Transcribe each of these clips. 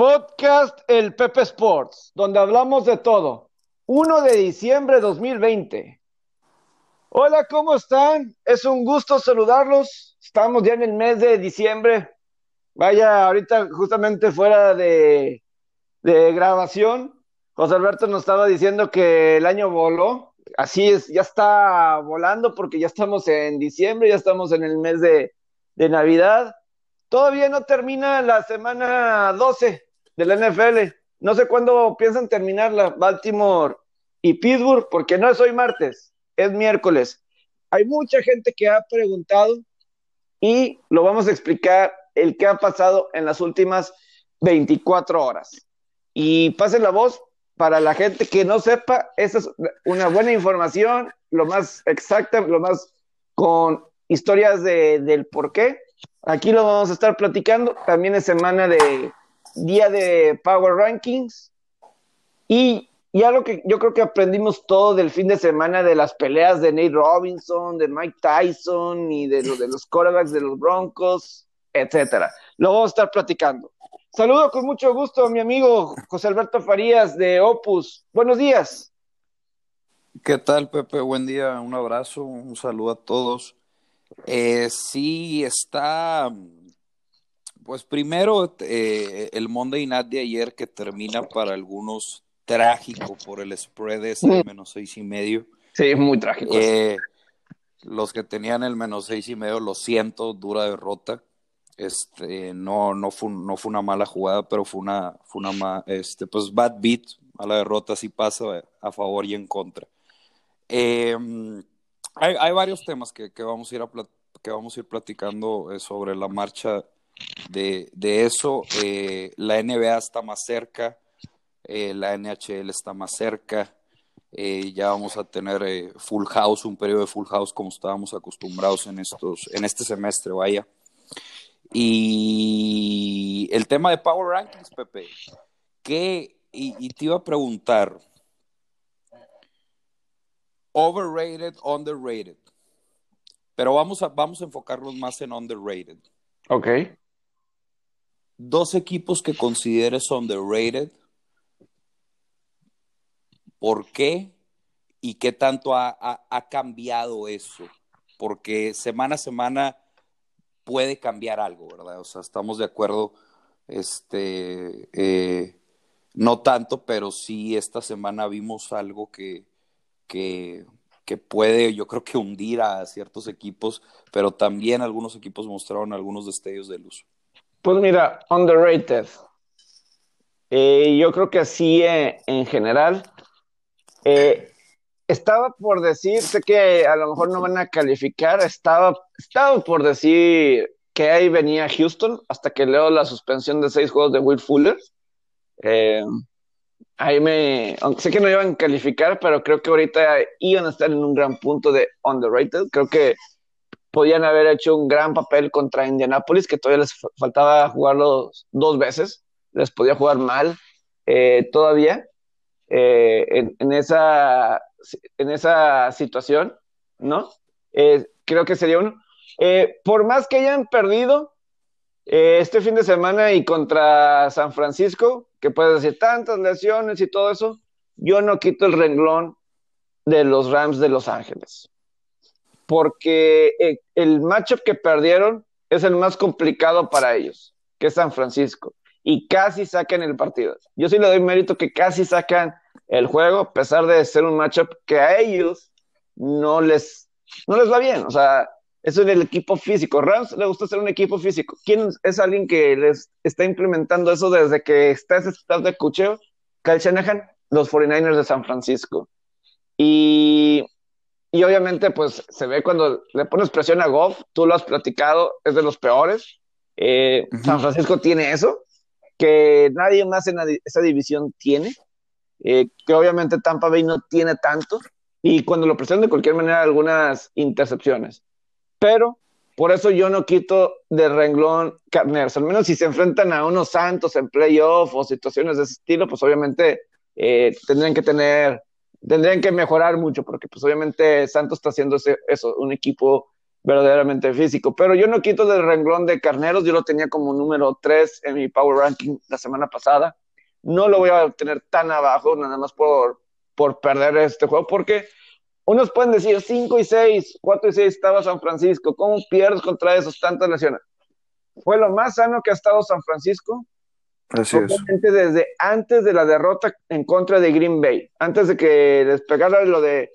Podcast El Pepe Sports, donde hablamos de todo. 1 de diciembre de 2020. Hola, ¿cómo están? Es un gusto saludarlos. Estamos ya en el mes de diciembre. Vaya, ahorita justamente fuera de, grabación, José Alberto nos estaba diciendo que el año voló. Así es, ya está volando porque ya estamos en diciembre, ya estamos en el mes de, de Navidad. Todavía no termina la semana 12 de la NFL. No sé cuándo piensan terminarla, Baltimore y Pittsburgh, porque no es hoy martes, es miércoles. Hay mucha gente que ha preguntado y lo vamos a explicar el que ha pasado en las últimas 24 horas. Y pasen la voz para la gente que no sepa, esa es una buena información, lo más exacta, lo más con historias de, del por qué. Aquí lo vamos a estar platicando. También es semana de día de Power Rankings. Y ya lo que yo creo que aprendimos todo del fin de semana de las peleas de Nate Robinson, de Mike Tyson y de, lo, de los quarterbacks de los Broncos, etcétera. Lo vamos a estar platicando. Saludo con mucho gusto mi amigo José Alberto Farías de Opus. Buenos días. ¿Qué tal, Pepe? Buen día, un abrazo, un saludo a todos. Eh, sí, está, pues primero eh, el Monday Night de ayer que termina para algunos trágico por el spread ese de menos seis y medio. Sí, es muy trágico. Eh, los que tenían el menos seis y medio, lo siento, dura derrota. Este, no, no fue, no fue una mala jugada, pero fue una, fue una este, pues bad beat, mala derrota, sí pasa a favor y en contra. Eh, hay, hay, varios temas que, que, vamos a ir a que vamos a ir platicando eh, sobre la marcha de, de eso. Eh, la NBA está más cerca, eh, la NHL está más cerca. Eh, ya vamos a tener eh, full house, un periodo de full house como estábamos acostumbrados en estos, en este semestre, vaya. Y el tema de Power Rankings, Pepe, que, y, y te iba a preguntar, overrated, underrated, pero vamos a, vamos a enfocarnos más en underrated. Ok. Dos equipos que consideres underrated ¿Por qué? ¿Y qué tanto ha, ha, cambiado eso? Porque semana a semana puede cambiar algo, ¿verdad? O sea, estamos de acuerdo, este, eh, no tanto, pero sí esta semana vimos algo que, que, que puede, yo creo que hundir a ciertos equipos, pero también algunos equipos mostraron algunos destellos de luz. Pues mira, underrated. Eh, yo creo que así eh, en general eh, estaba por decir, sé que a lo mejor no van a calificar, estaba, estaba por decir que ahí venía Houston hasta que leo la suspensión de seis juegos de Will Fuller. Eh, ahí me, sé que no iban a calificar, pero creo que ahorita iban a estar en un gran punto de underrated. Creo que podían haber hecho un gran papel contra Indianapolis, que todavía les faltaba jugarlo dos veces, les podía jugar mal eh, todavía eh, en, esa, en esa situación, ¿no? Eh, creo que sería uno. Eh, por más que hayan perdido eh, este fin de semana y contra San Francisco, que puedes decir tantas lesiones y todo eso, yo no quito el renglón de los Rams de Los Ángeles. Porque eh, el matchup que perdieron es el más complicado para ellos, que es San Francisco. Y casi sacan el partido. Yo sí le doy mérito que casi sacan el juego, a pesar de ser un matchup que a ellos no les, no les va bien. O sea, eso es el equipo físico. Rams le gusta ser un equipo físico. ¿Quién es alguien que les está implementando eso desde que está ese staff de cucheo? Kyle Shanahan, los 49ers de San Francisco. Y, y obviamente, pues se ve cuando le pones presión a Goff, tú lo has platicado, es de los peores. Eh, uh -huh. San Francisco tiene eso, que nadie más en esa división tiene eh, que obviamente Tampa Bay no tiene tanto, y cuando lo presentan de cualquier manera algunas intercepciones. Pero por eso yo no quito de renglón Carneros, al menos si se enfrentan a unos Santos en playoff o situaciones de ese estilo, pues obviamente eh, tendrían que tener, tendrían que mejorar mucho, porque pues obviamente Santos está haciendo eso, un equipo verdaderamente físico. Pero yo no quito del renglón de carneros, yo lo tenía como número 3 en mi Power Ranking la semana pasada. No lo voy a tener tan abajo, nada más por, por perder este juego, porque unos pueden decir 5 y 6, 4 y 6 estaba San Francisco. ¿Cómo pierdes contra esos tantas lesiones? Fue lo más sano que ha estado San Francisco. Así es. Desde antes de la derrota en contra de Green Bay, antes de que les pegara lo de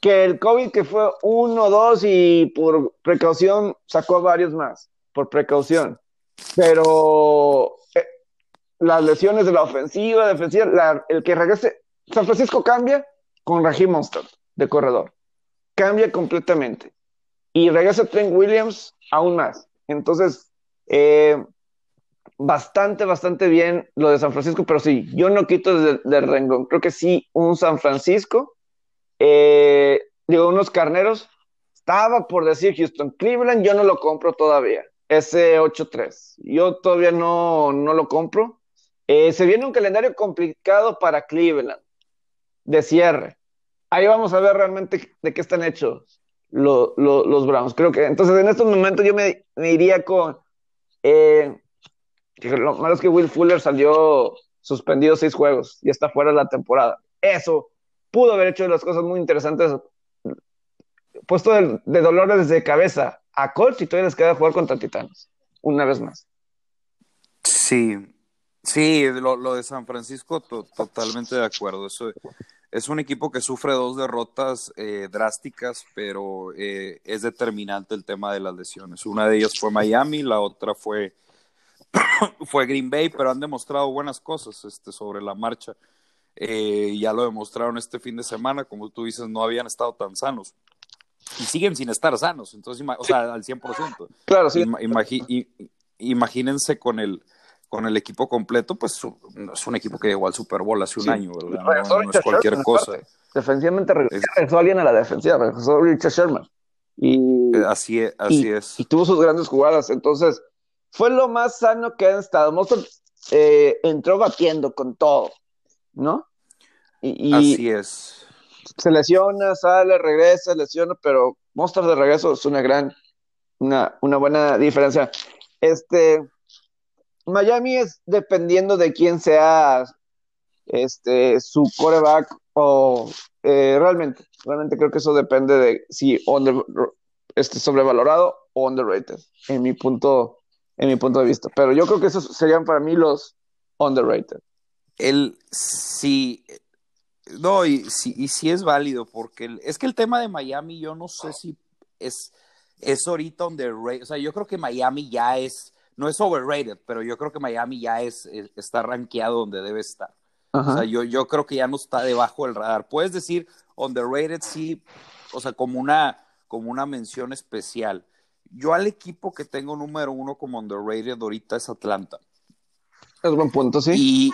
que el COVID que fue uno, dos y por precaución sacó varios más, por precaución. Pero eh, las lesiones de la ofensiva, defensiva, el que regrese, San Francisco cambia con Raheem Monster de corredor. Cambia completamente. Y regresa Trent Williams aún más. Entonces, eh, bastante, bastante bien lo de San Francisco, pero sí, yo no quito del de renglón. Creo que sí, un San Francisco, eh, digo, unos carneros. Estaba por decir Houston, Cleveland, yo no lo compro todavía. Ese 8-3. Yo todavía no, no lo compro. Eh, se viene un calendario complicado para Cleveland de cierre. Ahí vamos a ver realmente de qué están hechos los Browns. Creo que entonces en estos momentos yo me, iría con. Eh, lo malo es que Will Fuller salió suspendido seis juegos y está fuera de la temporada. Eso pudo haber hecho las cosas muy interesantes. Puesto de, dolores de cabeza a Colts y todavía les queda jugar contra Titanos. Una vez más. Sí, sí, lo, de San Francisco, totalmente de acuerdo. Eso, es un equipo que sufre dos derrotas eh, drásticas, pero eh, es determinante el tema de las lesiones. Una de ellas fue Miami, la otra fue, fue Green Bay, pero han demostrado buenas cosas este, sobre la marcha. Eh, ya lo demostraron este fin de semana, como tú dices, no habían estado tan sanos. Y siguen sin estar sanos, entonces, o sea, al 100%. Claro, sí. imagínense con el, con el equipo completo, pues es un equipo que llegó al Super Bowl hace un año, ¿verdad? No, es cualquier cosa. Defensivamente regresó alguien a la defensiva, regresó Richard Sherman. Y, eh, así es. Así es. y tuvo sus grandes jugadas, entonces fue lo más sano que han estado. Monster eh, entró batiendo con todo, ¿no? Y, así es. Se lesiona, sale, regresa, lesiona, pero Monster de regreso es una gran, una, una buena diferencia. Este, Miami es dependiendo de quién sea este, su coreback o eh, realmente, realmente creo que eso depende de si under, este, sobrevalorado o underrated, en mi punto, en mi punto de vista. Pero yo creo que esos serían para mí los underrated. El sí, no, y sí, y sí es válido, porque es que el tema de Miami, yo no sé si es, es ahorita underrated. O sea, yo creo que Miami ya es no es overrated, pero yo creo que Miami ya es, está rankeado donde debe estar. O sea, yo, yo creo que ya no está debajo del radar. Puedes decir underrated, sí, o sea, como una, como una mención especial. Yo al equipo que tengo número uno como underrated ahorita es Atlanta. Es buen punto, sí. Y,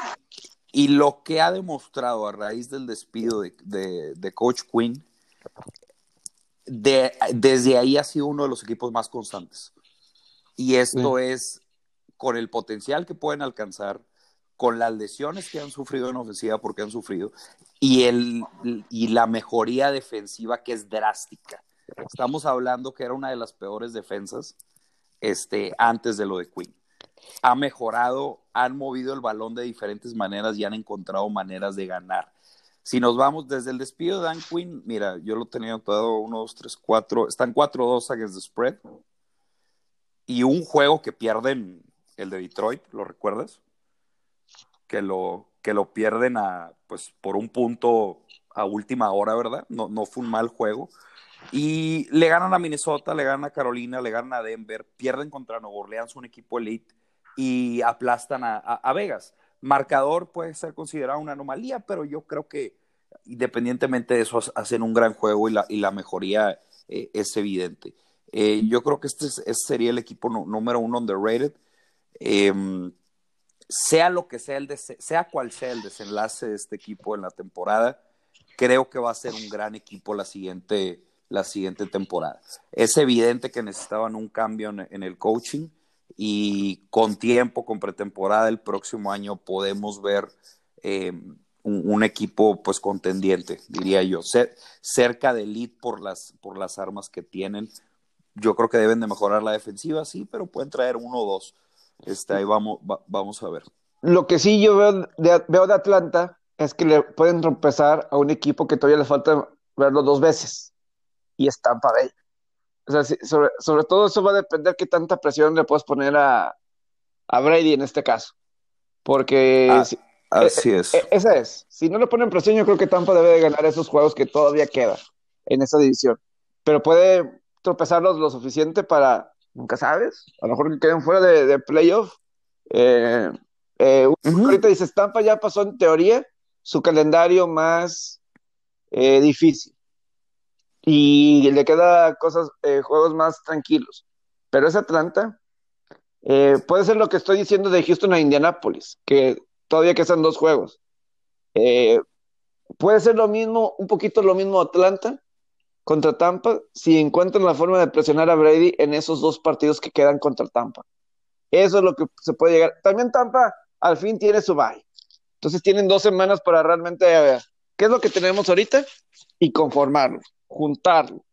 y lo que ha demostrado a raíz del despido de, de, Coach Quinn, de, desde ahí ha sido uno de los equipos más constantes. Y esto es con el potencial que pueden alcanzar, con las lesiones que han sufrido en ofensiva porque han sufrido, y, el, y la mejoría defensiva que es drástica. Estamos hablando que era una de las peores defensas este, antes de lo de Quinn. Ha mejorado, han movido el balón de diferentes maneras y han encontrado maneras de ganar. Si nos vamos desde el despido de Dan Quinn, mira, yo lo tenía todo 1, 2, 3, 4, están 4-2 against the spread, y un juego que pierden, el de Detroit, ¿lo recuerdas? Que lo, que lo pierden a, pues, por un punto a última hora, ¿verdad? No, no fue un mal juego. Y le ganan a Minnesota, le ganan a Carolina, le ganan a Denver, pierden contra Nueva Orleans, un equipo elite, y aplastan a, Vegas. Marcador puede ser considerado una anomalía, pero yo creo que independientemente de eso, hacen un gran juego y la, y la mejoría eh, es evidente. Eh, yo creo que este, sería el equipo número uno underrated. Em, sea lo que sea, el sea cual sea el desenlace de este equipo en la temporada, creo que va a ser un gran equipo la siguiente, la siguiente temporada. Es evidente que necesitaban un cambio en, el coaching y con tiempo, con pretemporada, el próximo año podemos ver em, un, equipo pues contendiente, diría yo, cerca de elite por las, por las armas que tienen, yo creo que deben de mejorar la defensiva, sí, pero pueden traer uno o dos. Este, ahí vamos, vamos a ver. Lo que sí yo veo de, veo de Atlanta es que le pueden tropezar a un equipo que todavía le falta verlo dos veces. Y es Tampa Bay. O sea, sobre, todo eso va a depender qué tanta presión le puedes poner a, a Brady en este caso. Porque... Ah, así es. E, esa es. Si no le ponen presión, yo creo que Tampa debe de ganar esos juegos que todavía quedan en esa división. Pero puede tropezarlos lo suficiente para, nunca sabes, a lo mejor que queden fuera de, de playoff. Eh, eh, Ahorita dice, Tampa ya pasó en teoría su calendario más eh, difícil y le queda cosas, eh, juegos más tranquilos. Pero es Atlanta. Eh, puede ser lo que estoy diciendo de Houston a Indianapolis, que todavía quedan dos juegos. Eh, puede ser lo mismo, un poquito lo mismo Atlanta contra Tampa, si encuentran la forma de presionar a Brady en esos dos partidos que quedan contra Tampa. Eso es lo que se puede llegar. También Tampa al fin tiene su bye. Entonces tienen dos semanas para realmente ver qué es lo que tenemos ahorita y conformarlo juntarlo.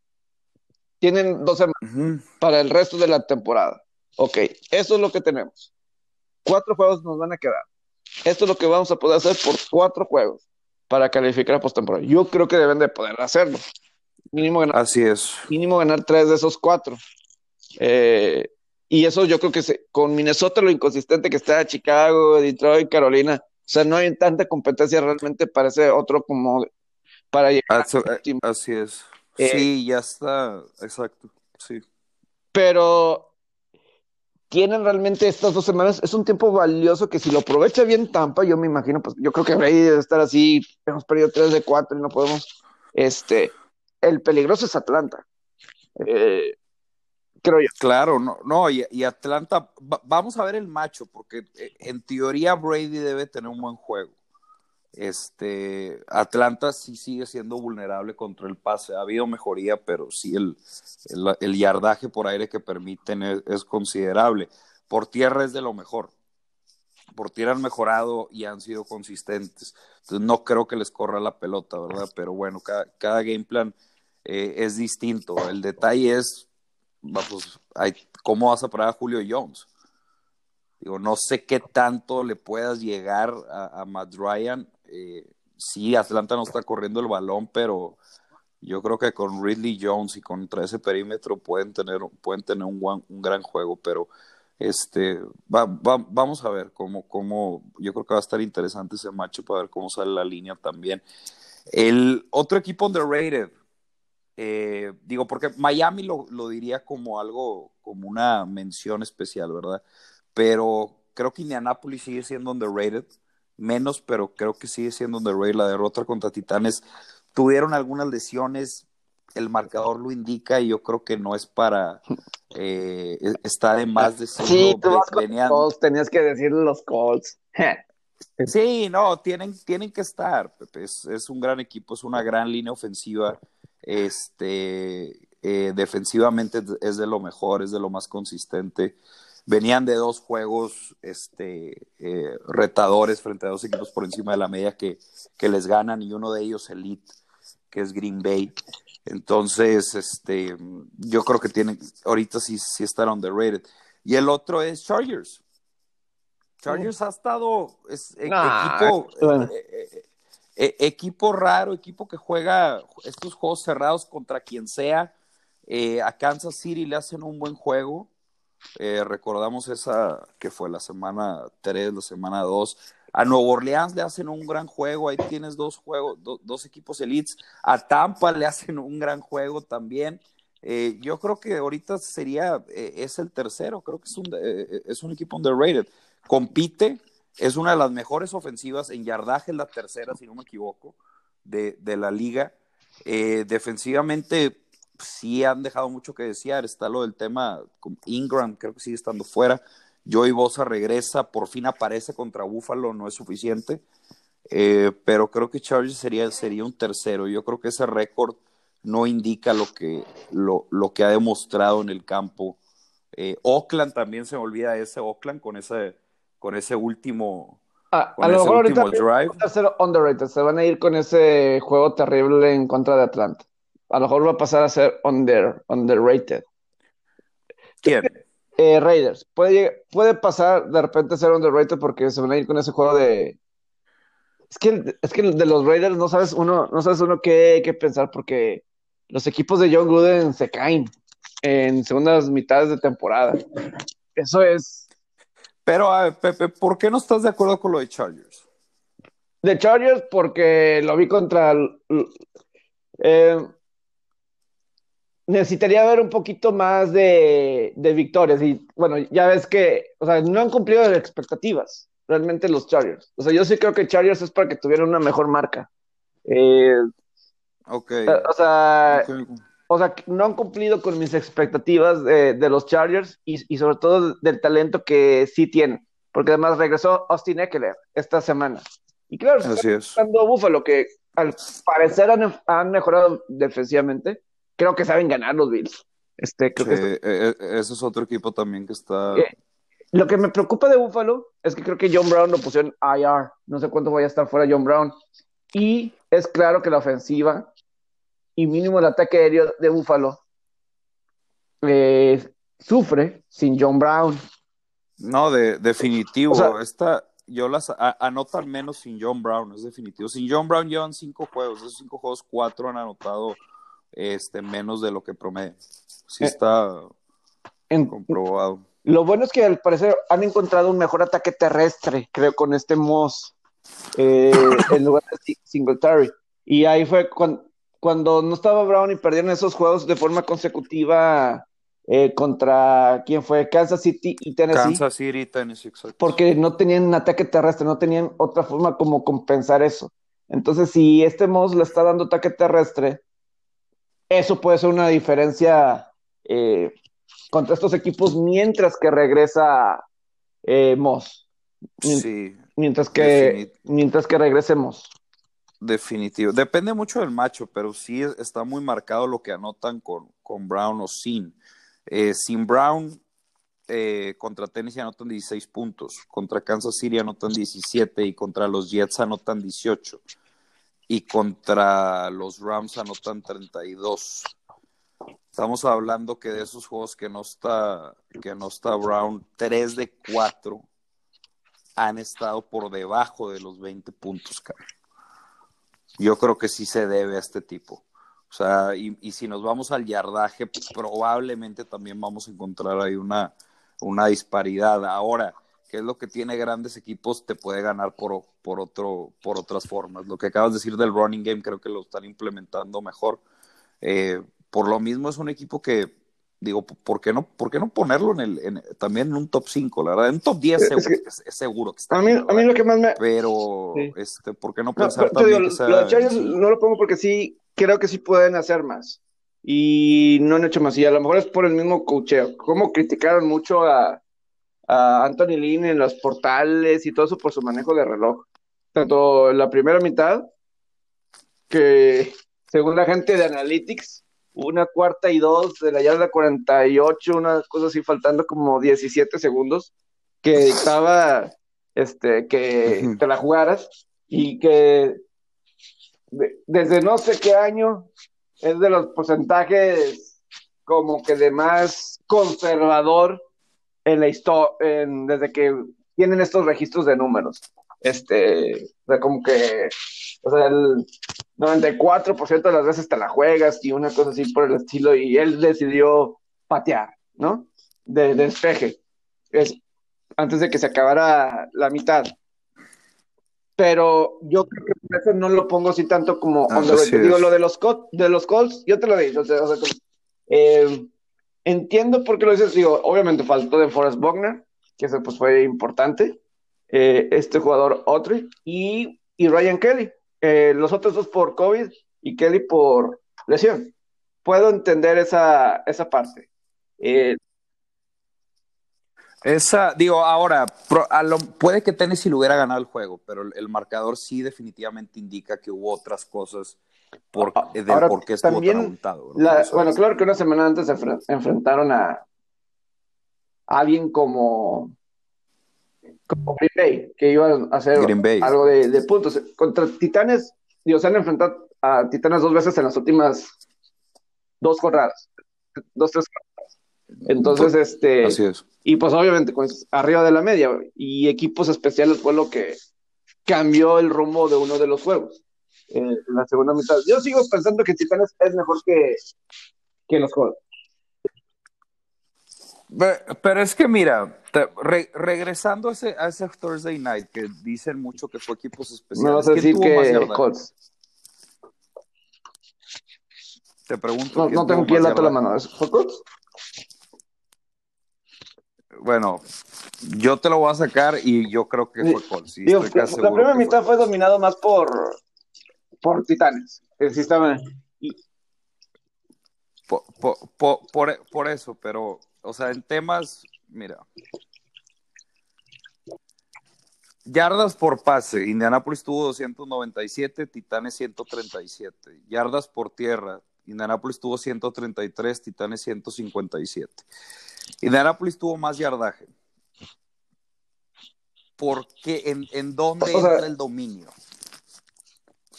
Tienen dos semanas para el resto de la temporada. Ok, eso es lo que tenemos. Cuatro juegos nos van a quedar. Esto es lo que vamos a poder hacer por cuatro juegos para calificar a postemporada. Yo creo que deben de poder hacerlo. Mínimo ganar, Así es. Mínimo ganar tres de esos cuatro. Eh, y eso yo creo que se, con Minnesota lo inconsistente que está Chicago, Detroit, Carolina, o sea, no hay tanta competencia realmente para ese otro como para llegar eh, Así es. Eh, sí, ya está, exacto, sí. Pero tienen realmente estas dos semanas, es un tiempo valioso que si lo aprovecha bien Tampa, yo me imagino, pues yo creo que Brady debe estar así, hemos perdido tres de cuatro y no podemos, este, el peligroso es Atlanta. Eh, creo yo. Claro, no, no, y, y Atlanta, vamos a ver el macho, porque en teoría Brady debe tener un buen juego. Este, Atlanta sí sigue siendo vulnerable contra el pase. Ha habido mejoría, pero sí el, el, yardaje por aire que permiten es, considerable. Por tierra es de lo mejor. Por tierra han mejorado y han sido consistentes. Entonces no creo que les corra la pelota, ¿verdad? Pero bueno, cada, cada game plan eh, es distinto. El detalle es, pues, ¿cómo vas a parar a Julio Jones? Digo, no sé qué tanto le puedas llegar a, a Matt Ryan eh, sí, Atlanta no está corriendo el balón, pero yo creo que con Ridley Jones y contra ese perímetro pueden tener, pueden tener un, un gran juego, pero este vamos a ver cómo, cómo, yo creo que va a estar interesante ese match para ver cómo sale la línea también. El otro equipo underrated, eh, digo, porque Miami lo, lo, diría como algo, como una mención especial, ¿verdad? Pero creo que Indianapolis sigue siendo underrated menos, pero creo que sigue siendo rey la derrota contra Titanes. Tuvieron algunas lesiones, el marcador lo indica y yo creo que no es para eh, e, está de más de Sí, tú vas con tenías que decir los Colts. sí, no, tienen, tienen que estar. Es, es, un gran equipo, es una gran línea ofensiva. Este, eh, defensivamente es de lo mejor, es de lo más consistente venían de dos juegos este, eh, retadores frente a dos equipos por encima de la media que, que, les ganan y uno de ellos elite, que es Green Bay. Entonces, este, yo creo que tienen, ahorita sí, sí están underrated. Y el otro es Chargers. Chargers ha estado, es e, equipo, eh, eh, equipo raro, equipo que juega estos juegos cerrados contra quien sea. a Kansas City le hacen un buen juego eh, recordamos esa que fue la semana 3, la semana 2. A Nuevo Orleans le hacen un gran juego, ahí tienes dos juegos, dos equipos elites. A Tampa le hacen un gran juego también. Eh, yo creo que ahorita sería, eh, es el tercero, creo que es un, es un equipo underrated. Compite, es una de las mejores ofensivas en yardaje, la tercera, si no me equivoco, de, de la liga. defensivamente sí han dejado mucho que desear. Está lo del tema con Ingram, creo que sigue estando fuera. Joey Bosa regresa, por fin aparece contra Buffalo, no es suficiente. Eh, pero creo que Chargers sería, sería un tercero. Yo creo que ese récord no indica lo que, lo, lo, que ha demostrado en el campo. Eh, Oakland también se me olvida ese Oakland con ese, con ese último. Ah, a lo mejor ahorita drive. tercero underrated. Se van a ir con ese juego terrible en contra de Atlanta a lo mejor va a pasar a ser under, underrated. ¿Quién? Eh, Raiders. Puede, puede pasar de repente ser underrated porque se van a ir con ese juego de. Es que, es que de los Raiders no sabes uno, no sabes uno qué, qué pensar porque los equipos de John Gruden se caen en segundas mitades de temporada. Eso es. Pero, a ver, Pepe, ¿por qué no estás de acuerdo con lo de Chargers? De Chargers porque lo vi contra. Eh, necesitaría ver un poquito más de, de, victorias. Y bueno, ya ves que, o sea, no han cumplido las expectativas realmente los Chargers. O sea, yo sí creo que Chargers es para que tuvieran una mejor marca. Eh, ok. O sea, okay. o sea, no han cumplido con mis expectativas de, de los Chargers y, y, sobre todo del talento que sí tienen. Porque además regresó Austin Eckler esta semana. Y claro, Así es. Buffalo, que al parecer han, han mejorado defensivamente creo que saben ganar los Bills. Este, creo sí, que eh, ese es otro equipo también que está. Eh, lo que me preocupa de Buffalo es que creo que John Brown lo pusieron IR. No sé cuánto vaya a estar fuera John Brown. Y es claro que la ofensiva y mínimo el ataque aéreo de Buffalo eh, sufre sin John Brown. No, de, definitivo. O sea, Esta, yo las a, anotan menos sin John Brown, es definitivo. Sin John Brown llevan cinco juegos. De esos cinco juegos, cuatro han anotado este, menos de lo que promedio. Sí está en, comprobado. Lo bueno es que al parecer han encontrado un mejor ataque terrestre, creo, con este Moss eh, en lugar de Singletary. Y ahí fue cuando, cuando, no estaba Brown y perdieron esos juegos de forma consecutiva eh, contra, ¿quién fue? Kansas City y Tennessee. Kansas City y Tennessee, exacto. Porque no tenían un ataque terrestre, no tenían otra forma como compensar eso. Entonces, si este Moss le está dando ataque terrestre, eso puede ser una diferencia eh, contra estos equipos mientras que regresa eh, Moss. Sí. Mientras que, mientras que regresemos. Definitivo. Depende mucho del macho, pero sí está muy marcado lo que anotan con, con Brown o sin. Eh, sin Brown, eh, contra Tennessee anotan 16 puntos, contra Kansas City anotan 17 y contra los Jets anotan 18 y contra los Rams anotan 32. Estamos hablando que de esos juegos que no está, que no está Brown, 3 de 4 han estado por debajo de los 20 puntos, cara. Yo creo que sí se debe a este tipo. O sea, y, y, si nos vamos al yardaje, probablemente también vamos a encontrar ahí una, una disparidad. Ahora, que es lo que tiene grandes equipos, te puede ganar por, por, otro, por otras formas. Lo que acabas de decir del running game, creo que lo están implementando mejor. Eh, por lo mismo es un equipo que, digo, ¿por qué no, por qué no ponerlo en el, en, también en un top 5? La verdad, en top 10 es, seguro, que, es, es seguro que está. A mí, bien, a mí lo que más me... Pero, sí. este, ¿por qué no pensar no, también digo, que sea... Lo de Chargers no lo pongo porque sí, creo que sí pueden hacer más. Y no han hecho más. Y a lo mejor es por el mismo cocheo. Como criticaron mucho a a Anthony Lynn en los portales y todo eso por su manejo de reloj. Tanto la primera mitad, que según la gente de Analytics, una cuarta y dos de la yarda 48, una cosa así, faltando como 17 segundos, que dictaba este, que te la jugaras y que de, desde no sé qué año es de los porcentajes como que de más conservador en la historia, desde que tienen estos registros de números. Este, o sea, como que, o sea, el 94% de las veces te la juegas y una cosa así por el estilo, y él decidió patear, ¿no? De, de despeje, es, antes de que se acabara la mitad. Pero yo creo que por eso no lo pongo así tanto como, Ah, así digo lo de los, de los calls, yo te lo digo, o sea, o sea, como, eh, Entiendo por qué lo dices, digo, obviamente faltó de Forrest Buckner, que eso pues fue importante, eh, este jugador Otri y, y Ryan Kelly, eh, los otros dos por COVID y Kelly por lesión. Puedo entender esa, esa parte. Eh, Esa, digo, ahora, puede que Tennessee lo hubiera ganado el juego, pero el marcador sí definitivamente indica que hubo otras cosas por, Ah, del ahora, por qué estuvo también bueno, es. claro que una semana antes se enfrentaron a, a alguien como, como Green Bay, que iba a hacer Green Bay. algo de, de puntos. Contra Titanes, digo, se han enfrentado a Titanes dos veces en las últimas dos jornadas, dos, tres jornadas. Entonces, este. Así es. Y pues obviamente pues, arriba de la media. Y equipos especiales fue lo que cambió el rumbo de uno de los juegos. En la segunda mitad. Yo sigo pensando que Titanes es mejor que, que los juegos. Pero es que mira, te, re, regresando a ese, a ese, Thursday night que dicen mucho que fue equipos especiales. Me vas a decir que Colts. Te pregunto. No, no tengo aquí el dato a la mano. ¿Fue Colts? Bueno, yo te lo voy a sacar y yo creo que fue Colts. Sí, la, primera mitad fue. fue. dominado más por, por Titanes. Sí, estaba... por, por, por, por eso, pero o sea, en temas, mira. Yardas por pase, Indianapolis tuvo 297, Titanes 137. Yardas por tierra, Indianapolis tuvo 133, Titanes 157. Indianapolis tuvo más yardaje. ¿Por qué? ¿En, en dónde o sea, entra el dominio?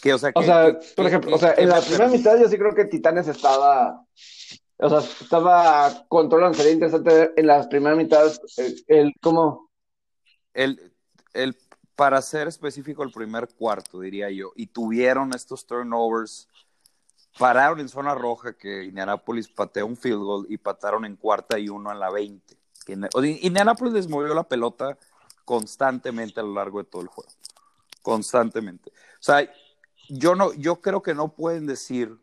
Que, o sea, que, o sea que, por ejemplo, o sea, en la primera mitad yo sí creo que Titanes estaba o sea, estaba controlando, sería interesante ver en las primeras mitades el, el cómo... El, el, para ser específico, el primer cuarto, diría yo, y tuvieron estos turnovers, pararon en zona roja, que Indianapolis pateó un field goal y pataron en cuarta y uno en la 20. Indianapolis les movió la pelota constantemente a lo largo de todo el juego. Constantemente. O sea, yo, no, yo creo que no pueden decir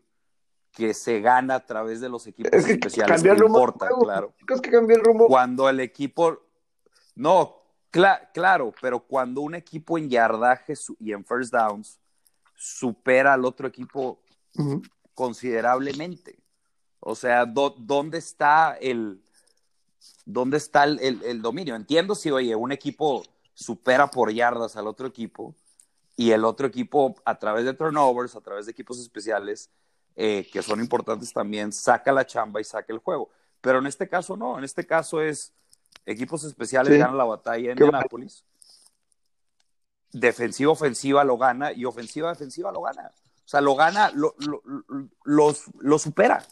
que se gana a través de los equipos es que especiales. Rumbo claro. Es que cambió el rumbo. Cuando el equipo. No, cl claro, pero cuando un equipo en yardaje y en first downs supera al otro equipo uh -huh. considerablemente. O sea, do ¿dónde está el. ¿Dónde está el, el, el, dominio? Entiendo si, oye, un equipo supera por yardas al otro equipo y el otro equipo, a través de turnovers, a través de equipos especiales, eh, que son importantes también, saca la chamba y saca el juego. Pero en este caso no, en este caso es equipos especiales sí. ganan la batalla en Indianapolis. Defensiva, ofensiva lo gana y ofensiva, defensiva lo gana. O sea, lo gana, lo, lo, lo, lo supera.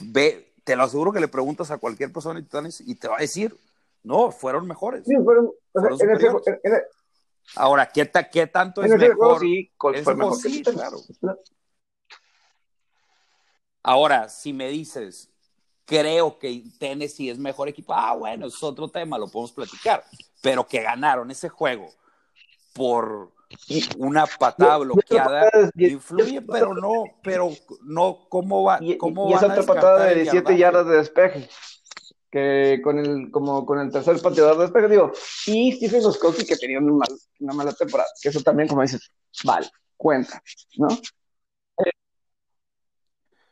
Ve, te lo aseguro que le preguntas a cualquier persona y te va a decir, no, fueron mejores. Sí, fueron, fueron en ese, en Ahora, ¿qué, ta, qué tanto es mejor? Juego, sí, fue mejor sí, claro. Ahora, si me dices, creo que Tennessee es mejor equipo, ah, bueno, es otro tema, lo podemos platicar. Pero que ganaron ese juego por una patada bloqueada influye, pero no, pero no, ¿cómo va? Cómo y, y esa otra patada de 17 yardas de despeje que con el, como con el tercer pateador de despeje, digo, y Stephen Goskowski que tenía una, mal, una mala temporada, que eso también, como dices, vale, cuenta, ¿no?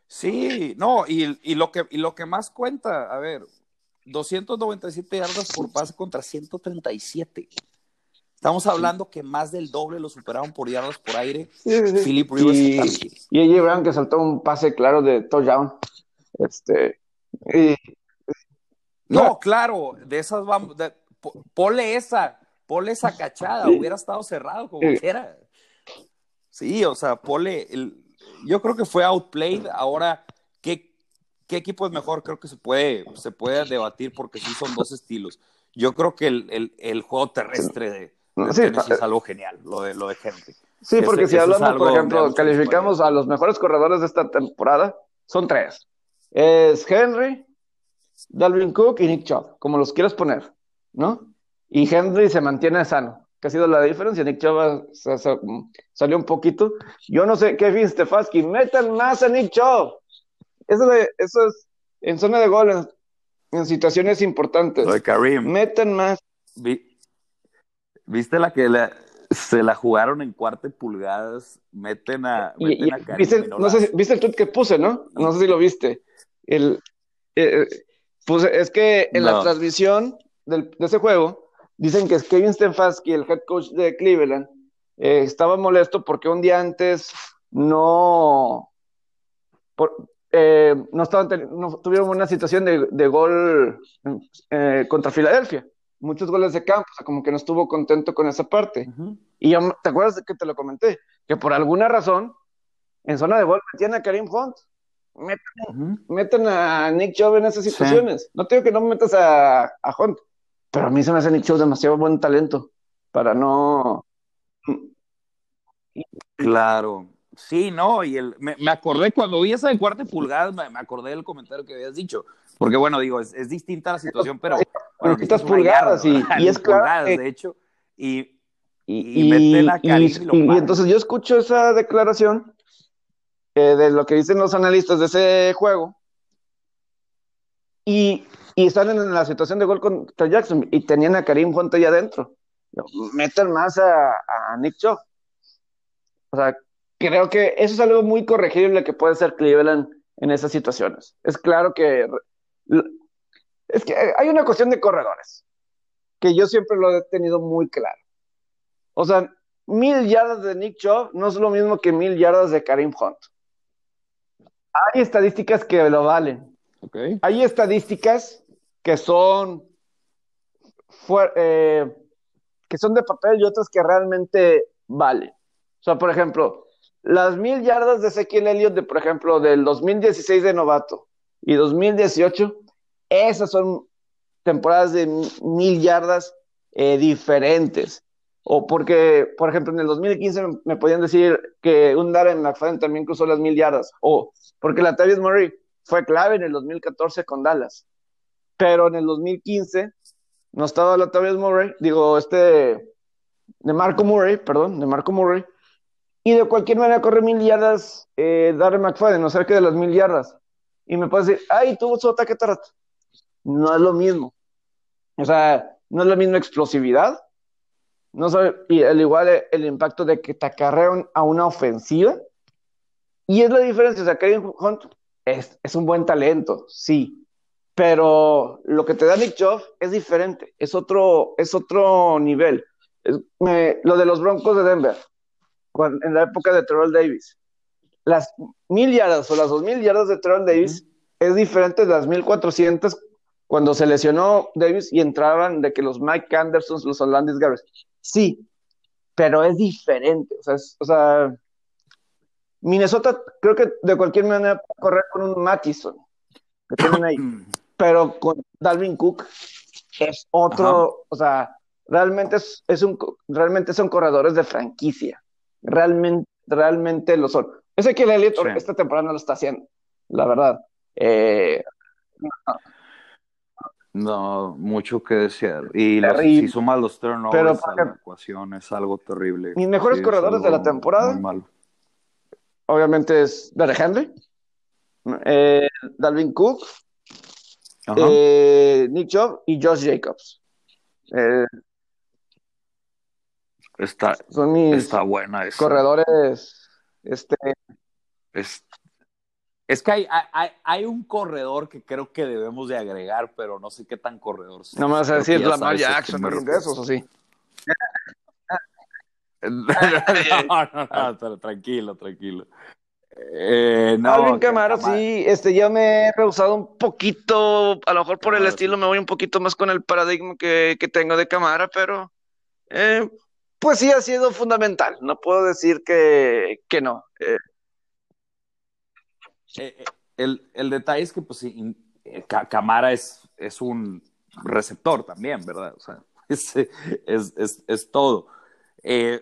Sí, no, y, y, lo que, y lo que más cuenta, a ver, 297 yardas por pase contra 137. Estamos hablando que más del doble lo superaron por yardas por aire. Sí, sí, Philip Rivers y, y AJ Brown que saltó un pase claro de touchdown. Este, y, no, claro, de esas vamos, de, ponle esa, ponle esa cachada, hubiera estado cerrado como sí. quiera. Sí, o sea, ponle, el, yo creo que fue outplayed, ahora, ¿qué, ¿qué, equipo es mejor? Creo que se puede, se puede debatir porque sí son dos estilos. Yo creo que el, el, el juego terrestre de, de sí, es algo genial, lo de, lo de Henry. Sí, porque ese, si hablamos, por ejemplo, calificamos a los mejores corredores de esta temporada, son tres. Es Henry, Dalvin Cook y Nick Chubb, como los quieras poner, ¿no? Y Henry se mantiene sano, que ha sido la diferencia. Nick Chubb salió un poquito. Yo no sé, Kevin Stefanski, metan más a Nick Chubb. Eso, de, eso es en zona de gol, en, en situaciones importantes. De Karim. Metan más. Vi, ¿Viste la que la, se la jugaron en cuarta pulgadas? Meten a, meten y, a Karim. ¿viste, no sé, ¿Viste el tweet que puse, no? No sé si lo viste. El, eh, pues es que en no. la transmisión del, de ese juego dicen que Kevin Stefanski, el head coach de Cleveland, eh, estaba molesto porque un día antes no, por, eh, no, estaban no tuvieron una situación de, de gol eh, contra Filadelfia. Muchos goles de campo, o sea, como que no estuvo contento con esa parte. Uh -huh. Y yo, ¿te acuerdas que te lo comenté? Que por alguna razón, en zona de gol metían a Karim Hunt meten, a Nick Chubb en esas situaciones. No tengo que no metas a, a Hunt, pero a mí se me hace Nick Chubb demasiado buen talento para no. Claro. Sí, no, y el, me, acordé cuando vi esa de cuarta pulgada, me, acordé del comentario que habías dicho. Porque bueno, digo, es, distinta la situación, pero. Bueno, estas pulgadas, y, y, es claro. de hecho, y, y, meten a y, entonces yo escucho esa declaración de lo que dicen los analistas de ese juego. Y, y están en la situación de gol contra Jackson y tenían a Karim Hunt ahí adentro. Meten más a, Nick Chubb. O sea, creo que eso es algo muy corregible que puede ser Cleveland en esas situaciones. Es claro que es que hay una cuestión de corredores que yo siempre lo he tenido muy claro. O sea, mil yardas de Nick Chubb no es lo mismo que mil yardas de Karim Hunt. Hay estadísticas que lo valen. Hay estadísticas que son eh, que son de papel y otras que realmente valen. O sea, por ejemplo, las mil yardas de Ezequiel Elliott, de, por ejemplo, del 2016 de novato y 2018, esas son temporadas de mil yardas eh, diferentes. O porque, por ejemplo, en el 2015 me, podían decir que un Darren McFadden también cruzó las mil yardas. O porque la Tavis Murray fue clave en el 2014 con Dallas. Pero en el 2015 no estaba la Tavis Murray, digo, este de Marco Murray, perdón, de Marco Murray, y de cualquier manera corre mil yardas eh, Darren McFadden, no cerca de las mil yardas. Y me puede decir, ay, tuvo su ataque tarat. No es lo mismo. O sea, no es la misma explosividad. No sabe, y al igual el, impacto de que te acarrean a una ofensiva. Y es la diferencia. O sea, Hunt es, es un buen talento, sí. Pero lo que te da Nick Chubb es diferente. Es otro, es otro nivel. lo de los Broncos de Denver en la época de Terrell Davis. Las mil yardas o las dos mil yardas de Terrell Davis es diferente de las mil cuatrocientas cuando se lesionó Davis y entraban de que los Mike Andersons, los Orlandis Garrett. Sí, pero es diferente. O sea, Minnesota creo que de cualquier manera puede correr con un Mattison que tienen ahí, pero con Dalvin Cook es otro, o sea, realmente es, un realmente son corredores de franquicia realmente, realmente lo son. Ese que Elliott esta temporada no lo está haciendo, la verdad. Eh, no. Mucho que desear. Y si suma los turnovers a la ecuación es algo terrible. Mis mejores corredores de la temporada, obviamente es Derek Henry, eh, Dalvin Cook, eh, Nick Chubb y Josh Jacobs. Eh, Está, Son mis está buena corredores. Este. Es, es que hay, hay, hay, un corredor que creo que debemos de agregar, pero no sé qué tan corredor. No me vas a decir Lamar Jackson, de esos o sí. no, no, tranquilo, tranquilo. Eh, no, Alvin Camara, sí, este, ya me he rehusado un poquito, a lo mejor por el estilo me voy un poquito más con el paradigma que, que tengo de Camara, pero eh, pues sí ha sido fundamental. No puedo decir que, que no. Eh. Eh, eh, el, el, detalle es que, pues sí, Camara es, es un receptor también, ¿verdad? O sea, es, es, es, es todo.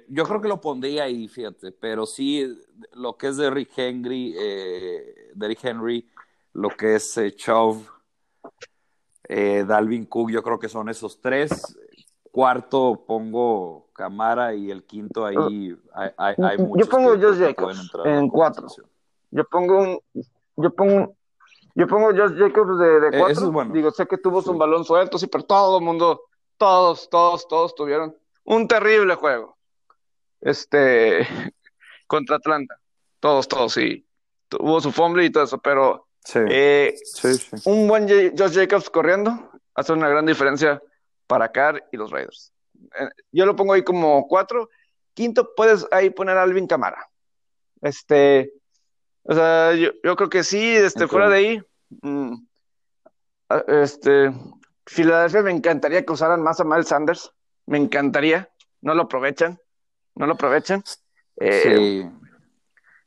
yo creo que lo pondría ahí, fíjate, pero sí, lo que es Derrick Henry, eh, Derrick Henry, lo que es eh, Dalvin Cook, yo creo que son esos tres cuarto pongo Camara y el quinto ahí hay, hay, Yo pongo Josh Jacobs en cuatro. Yo pongo un, yo pongo yo pongo Josh Jacobs de, de eh, cuatro. Digo, sé que tuvo un balón suelto, sí, pero todo el mundo, todos, todos, todos tuvieron un terrible juego. Este contra Atlanta. Todos, todos, sí. Tuvo su fumble y todo eso, pero eh, un buen Josh Jacobs corriendo hace una gran diferencia para Carr y los Raiders. Eh, yo lo pongo ahí como cuatro. Quinto, puedes ahí poner a Alvin Camara. Este, o sea, yo, creo que sí, este, fuera de ahí. Mm, este, Filadelfia me encantaría que usaran más a Miles Sanders. Me encantaría. No lo aprovechan. No lo aprovechan. Eh,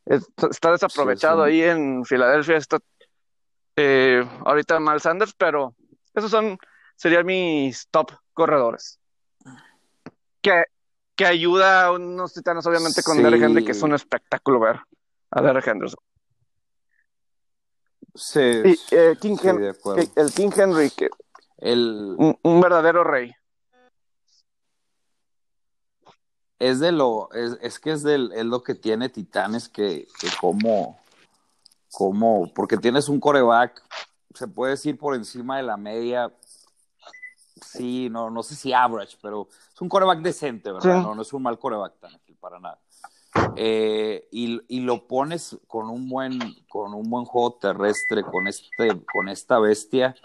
sí. está desaprovechado ahí en Filadelfia. Está eh, ahorita Mal Sanders, pero esos son serían mis top corredores. Que, que ayuda a unos titanos, obviamente, con Derek Henry, que es un espectáculo ver a Derek Henderson. Sí, eh, King el King Henry, que el... un, verdadero rey. Es de lo, es, que es, del, es lo que tiene Titanes que, que como, como, porque tienes un coreback, se puede decir por encima de la media, sí, no, no sé si average, pero es un coreback decente, ¿verdad? No, no es un mal coreback tan para nada. Eh, y, lo pones con un buen con un buen juego terrestre con este con esta bestia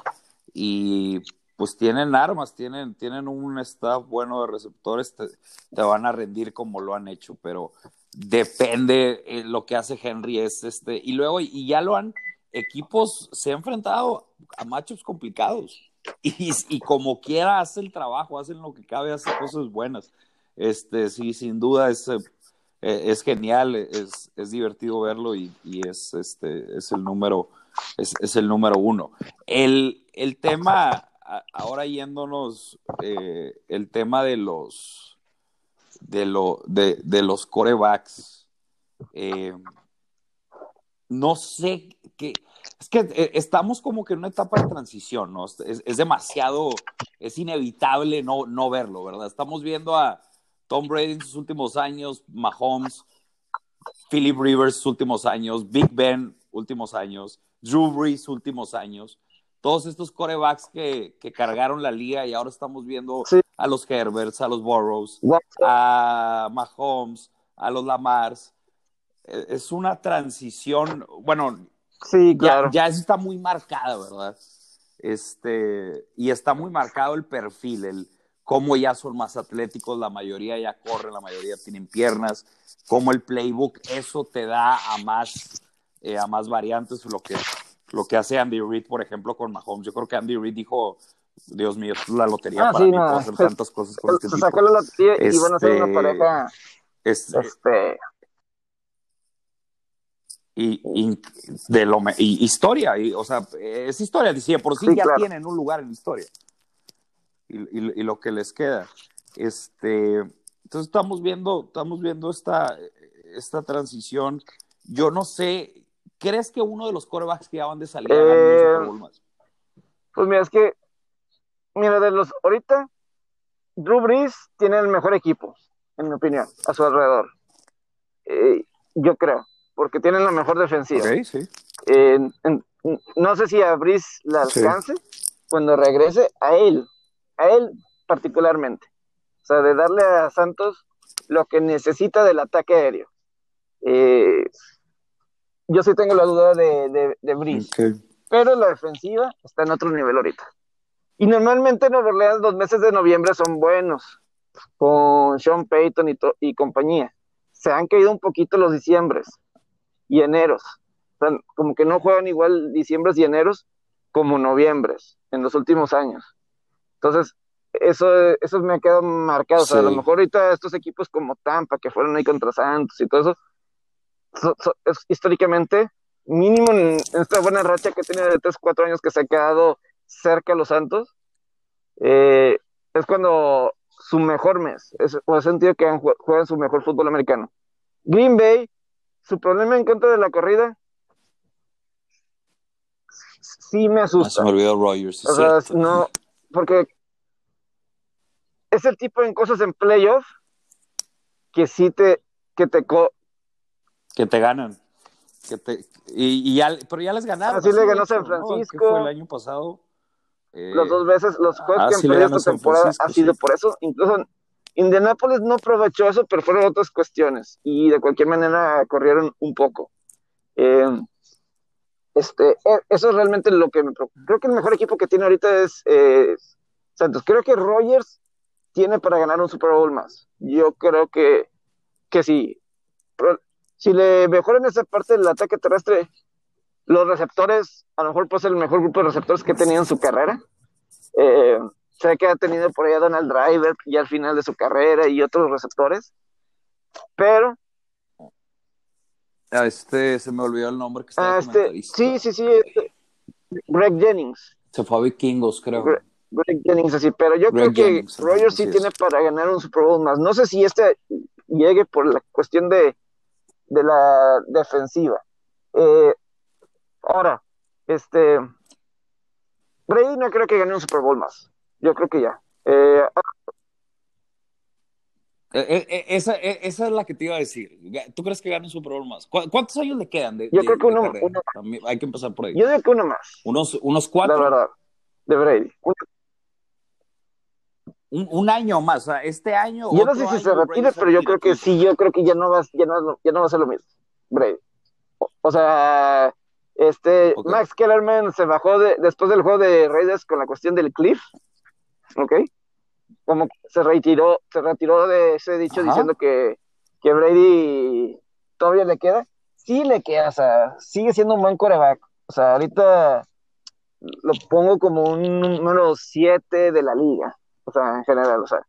y pues tienen armas tienen tienen un staff bueno de receptores te, van a rendir como lo han hecho pero depende eh, lo que hace Henry es este y luego y ya lo han equipos se han enfrentado a matchups complicados y, y como quiera hace el trabajo hacen lo que cabe hace cosas buenas. Este sí sin duda es eh, es genial, es, es, divertido verlo y, y, es, este, es, el número, es, es el número uno. El, el, tema, ahora yéndonos, eh, el tema de los, de, lo, de, de los corebacks, eh, no sé qué, es que estamos como que en una etapa de transición, ¿no? Es, es, demasiado, es inevitable no, no verlo, ¿verdad? Estamos viendo a, Tom Brady en sus últimos años, Mahomes, Philip Rivers sus últimos años, Big Ben últimos años, Drew Brees últimos años, todos estos corebacks que, que cargaron la liga y ahora estamos viendo a los Herberts, a los Burrows, a Mahomes, a los Lamars. E, es una transición, bueno, sí, claro. ya, ya está muy marcada, ¿verdad? Este, y está muy marcado el perfil, el, cómo ya son más atléticos, la mayoría ya corren, la mayoría tienen piernas, cómo el playbook, eso te da a más, eh, a más variantes, lo que, lo que hace Andy Reid, por ejemplo, con Mahomes. Yo creo que Andy Reid dijo, Dios mío, es la lotería ah, para mí, hacer tantas cosas con este sacó la lotería y van a ser una este, pareja, este, este... Y, y, de lo y historia, y, o sea, es historia, decía, por sí, ya tienen un lugar en la historia y, lo que les queda. Este, entonces estamos viendo, estamos viendo esta, esta transición. Yo no sé, ¿crees que uno de los corebacks que acaban de salir eh, Pues mira, es que, mira, de los, ahorita, Drew Brees tiene el mejor equipo, en mi opinión, a su alrededor. Eh, yo creo, porque tienen la mejor defensiva. sí. no sé si a Brees le alcance cuando regrese a él a él particularmente. O sea, de darle a Santos lo que necesita del ataque aéreo. Eh, yo sí tengo la duda de, de, de Brice, pero la defensiva está en otro nivel ahorita. Y normalmente Nueva Orleans los meses de noviembre son buenos, con Sean Payton y, y compañía. Se han caído un poquito los diciembres y eneros. como que no juegan igual diciembres y eneros como noviembres en los últimos años. Entonces, eso, eso me ha quedado marcado. O sea, a lo mejor ahorita estos equipos como Tampa, que fueron ahí contra Santos y todo eso, es, históricamente, mínimo en, esta buena racha que tiene de 3, 4 años que se ha quedado cerca a los Santos, eh, es cuando su mejor mes, es, o el sentido que juegan su mejor fútbol americano. Green Bay, su problema en contra de la corrida, sí me asusta. se me olvidó Rogers. O sea, no, porque es el tipo de cosas en playoff que sí te, que te que te ganan. Que te, y, ya, pero ya les ganaron. Así le ganó San Francisco. fue el año pasado. Eh, las dos veces, los juegos que han perdido esta temporada ha sido por eso. Incluso Indianapolis no aprovechó eso, pero fueron otras cuestiones. Y de cualquier manera corrieron un poco. Eh, este, e, eso es realmente lo que me preocupa. Creo que el mejor equipo que tiene ahorita es eh, Santos. Creo que Rogers tiene para ganar un Super Bowl más. Yo creo que, que sí. si le mejoran esa parte del ataque terrestre, los receptores, a lo mejor puede ser el mejor grupo de receptores que ha tenido en su carrera. Eh, sé que ha tenido por allá Donald Driver ya al final de su carrera y otros receptores. Pero A este se me olvidó el nombre que estaba Ah, este, sí, sí, sí, este, Greg Jennings. Se fue a Vikingos, creo. Greg, Greg Jennings, así, pero yo Greg creo que Jennings, Rogers sí tiene para ganar un Super Bowl más. No sé si este llegue por la cuestión de, de la defensiva. Eh, ahora, este, Brady no creo que gane un Super Bowl más. Yo creo que ya. Eh, Eh, esa, esa es la que te iba a decir. ¿Tú crees que gane un Super Bowl más? ¿Cu- ¿Cuántos años le quedan de, Yo de- creo que uno- uno- hay que empezar por ahí. yo digo que uno más, Unos, unos la cuatro, verdad, de Brady. Un- un, un año más. O sea, este año. Yo no sé si se retire, pero yo creo que sí, yo creo que ya no va, ya no, ya no va a ser lo mismo, Brady. O, o sea, este. Max Kellerman se bajó de, después del juego de Raiders con la cuestión del cliff, ¿ok? Como se retiró, se retiró de ese dicho Ajá. diciendo que, que Brady todavía le queda. Sí le queda, o sea, sigue siendo un buen coreback. O sea, ahorita lo pongo como un número 7 de la liga, o sea, en general, o sea.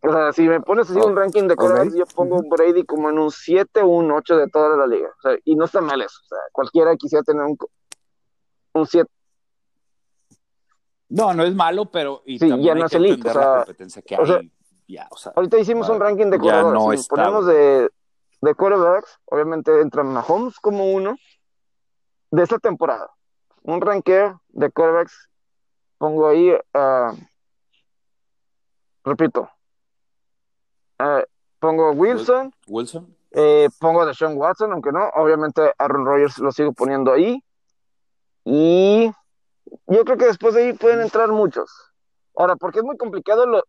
O sea, si me pones así un ranking de quarterbacks, Ok. yo pongo Brady como en un 7 o un 8 de toda la liga. O sea, y no está mal eso. O sea, cualquiera quisiera tener un, un 7. No, no es malo, pero. Y Sí, ya no es elite, o sea, que o sea, ya, o sea, Ahorita hicimos un ranking de corredores. no si ponemos de, de quarterbacks, obviamente entra Mahomes como uno de esta temporada. Un ranqueo de quarterbacks, pongo ahí, ah, repito, ah, pongo Wilson, Wilson. eh, pongo a Deshaun Watson, aunque no, obviamente Aaron Rodgers lo sigo poniendo ahí. Y yo creo que después de ahí pueden entrar muchos. Ahora, porque es muy complicado lo,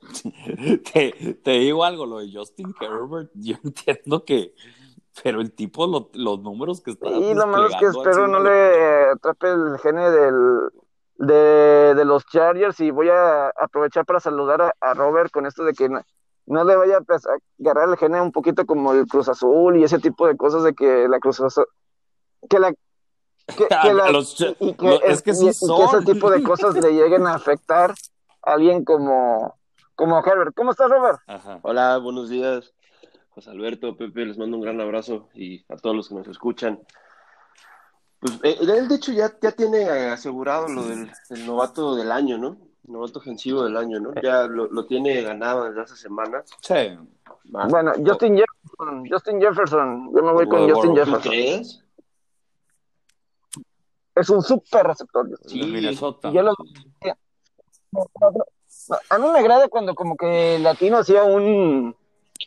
te, te digo algo, lo de Justin Herbert, yo entiendo que, pero el tipo, lo- los números que está Y lo malo es que espero no le atrape el gene del, de, de los Chargers y voy a aprovechar para saludar a, a Robert con esto de que no, no le vaya a pues, a agarrar el gene un poquito como el Cruz Azul y ese tipo de cosas de que la Cruz Azul, que la que, que la- los- y- y que es es- que sí y- y que ese tipo de cosas le lleguen a afectar a alguien como, como Herbert. ¿Cómo estás, Robert? Ajá. Hola, buenos días. José Alberto, Pepe, les mando un gran abrazo y a todos los que nos escuchan. Pues eh, él, de hecho, ya, ya tiene asegurado lo del el novato del año, ¿no? Novato ofensivo del año, ¿no? Ya lo, lo tiene ganado desde hace semanas. Sí. Bueno, Justin Jefferson, Justin Jefferson, yo me voy con Justin bueno, ¿Tú Jefferson. crees? Es un súper receptor. Sí. De Minnesota. Yo lo- A mí me agrada cuando como que Latino hacía un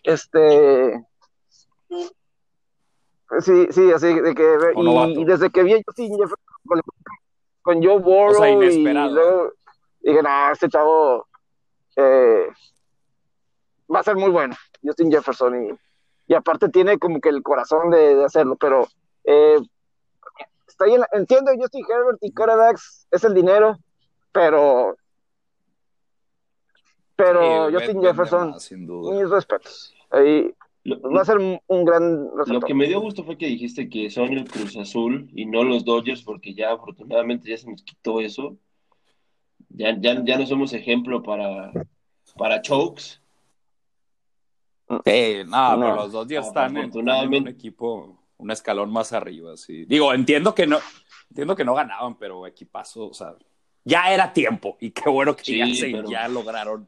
este sí, sí, así de que y, y desde que vi a Justin Jefferson con, con Joe Burrow O sea, y luego dije, no, este chavo eh, va a ser muy bueno, Justin Jefferson y, y aparte tiene como que el corazón de, de hacerlo, pero eh, está ahí en la- entiendo Justin Herbert y quarterbacks es el dinero, pero pero Sí, Justin Jefferson, más, sin duda. mis respetos. Ahí va a ser un, gran lo que me dio gusto fue que dijiste que son el Cruz Azul y no los Dodgers, porque ya afortunadamente ya se nos quitó eso. Ya, ya, ya no somos ejemplo para, para chokes. Sí, no, No. pero los dos ya están en, están en un Afortunadamente. equipo, un escalón más arriba, sí. Digo, entiendo que no, entiendo que no ganaban, pero equipazo, o sea, ya era tiempo y qué bueno que Sí, ya, se, pero- ya lograron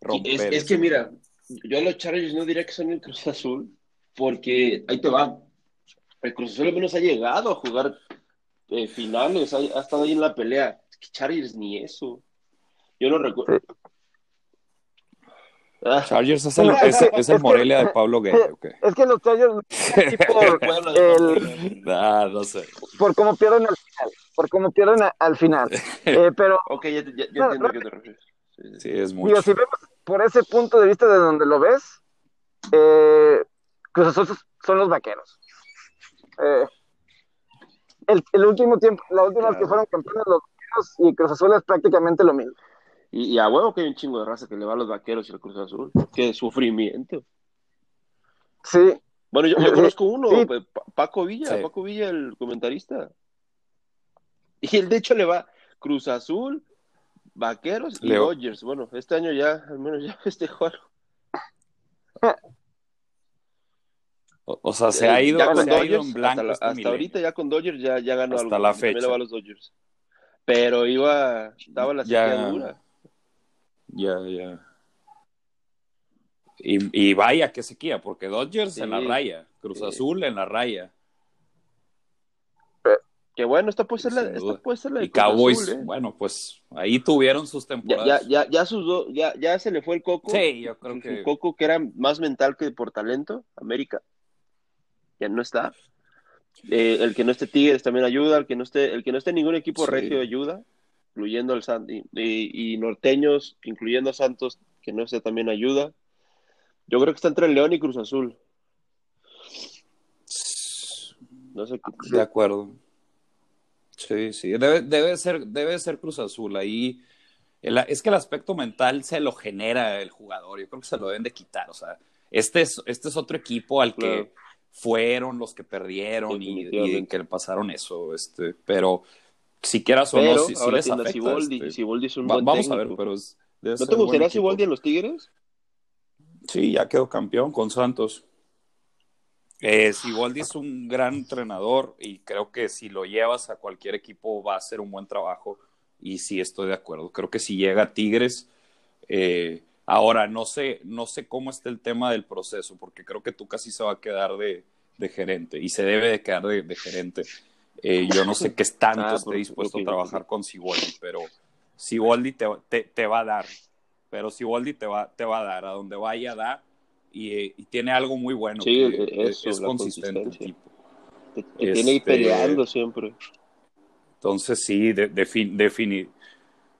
romper. Es, es que mira, yo a los Chargers no diría que son el Cruz Azul, porque ahí te va. El Cruz Azul al menos ha llegado a jugar eh, finales, ha, ha estado ahí en la pelea. Es que Chargers ni eso. Yo no recuerdo. Ah, Chargers es el, es, es Morelia de Pablo Gay, ¿ok? Es que los Chargers por, el- Ah, no sé. por cómo pierden al final, por cómo pierden a- al final. Eh, pero ok, ya, te- ya- ya No, entiendo a qué te refieres. Sí, es mucho. digo, si vemos por ese punto de vista de donde lo ves, eh, Cruz Azul son los vaqueros. Eh, el, el último tiempo, la última vez que Claro. fueron campeones los vaqueros y Cruz Azul es prácticamente lo mismo. Y, y a huevo que hay un chingo de raza que le va a los vaqueros y al Cruz Azul. Qué sufrimiento. Sí, Bueno, yo, conozco uno, Sí. Paco Villa, Sí. Paco Villa, el comentarista. Y él, de hecho, le va Cruz Azul, Vaqueros y Leo. Dodgers. Bueno, este año ya, al menos ya festejó algo. O, o sea, se ha Eh, ido, ya con se ha ido Dodgers, en blanco hasta, la- este hasta ahorita ya con Dodgers ya, ya ganó Hasta algo. la También fecha. va a los Dodgers. Pero iba, daba la Ya. dura. Ya, ya. Y, y vaya que sequía, porque Dodgers Sí. en la raya, Cruz Sí. Azul en la raya, Que bueno, esta puede ser la, esta puede ser la de y Cruz Cowboys, Azul, ¿eh? bueno, pues ahí tuvieron sus temporadas. ya, ya, ya, sus do- ya, ya se le fue el coco. Sí, yo creo que coco que era más mental que por talento, América. Ya no está. Eh, el que no esté Tigres también ayuda, el que no esté, el que no esté ningún equipo Sí. regio ayuda, incluyendo al San- y, y- y norteños, incluyendo a Santos, que no esté también ayuda. Yo creo que está entre León y Cruz Azul. No sé qué- de acuerdo. Sí, sí, debe, debe ser, debe ser Cruz Azul. Ahí el- es que el aspecto mental se lo genera el jugador. Yo creo que se lo deben de quitar. O sea, este es, este es otro equipo al Claro. que fueron los que perdieron y, y que le pasaron eso. Este, pero si quieras o Pero no, ahora les afecta. Siboldi, este. Siboldi es un Va- buen vamos a ver, pero es, ¿No te gustaría. Siboldi en los Tigres? Sí, ya quedó campeón con Santos. Eh, Siboldi es un gran entrenador y creo que si lo llevas a cualquier equipo va a hacer un buen trabajo y sí estoy de acuerdo. Creo que si llega a Tigres, eh, ahora no sé, no sé cómo está el tema del proceso porque creo que tú casi se va a quedar de, de gerente y se debe de quedar de, de gerente. Eh, yo no sé qué tanto Ah, esté por- dispuesto a trabajar con Siboldi, pero Siboldi te, te, te va a dar, pero Siboldi te va, te va a dar, a donde vaya da y, eh, y tiene algo muy bueno, Sí, que eh, es, eso, es la consistente tipo. Te, te tiene ahí Este- peleando siempre. Entonces sí, de, defin- defini-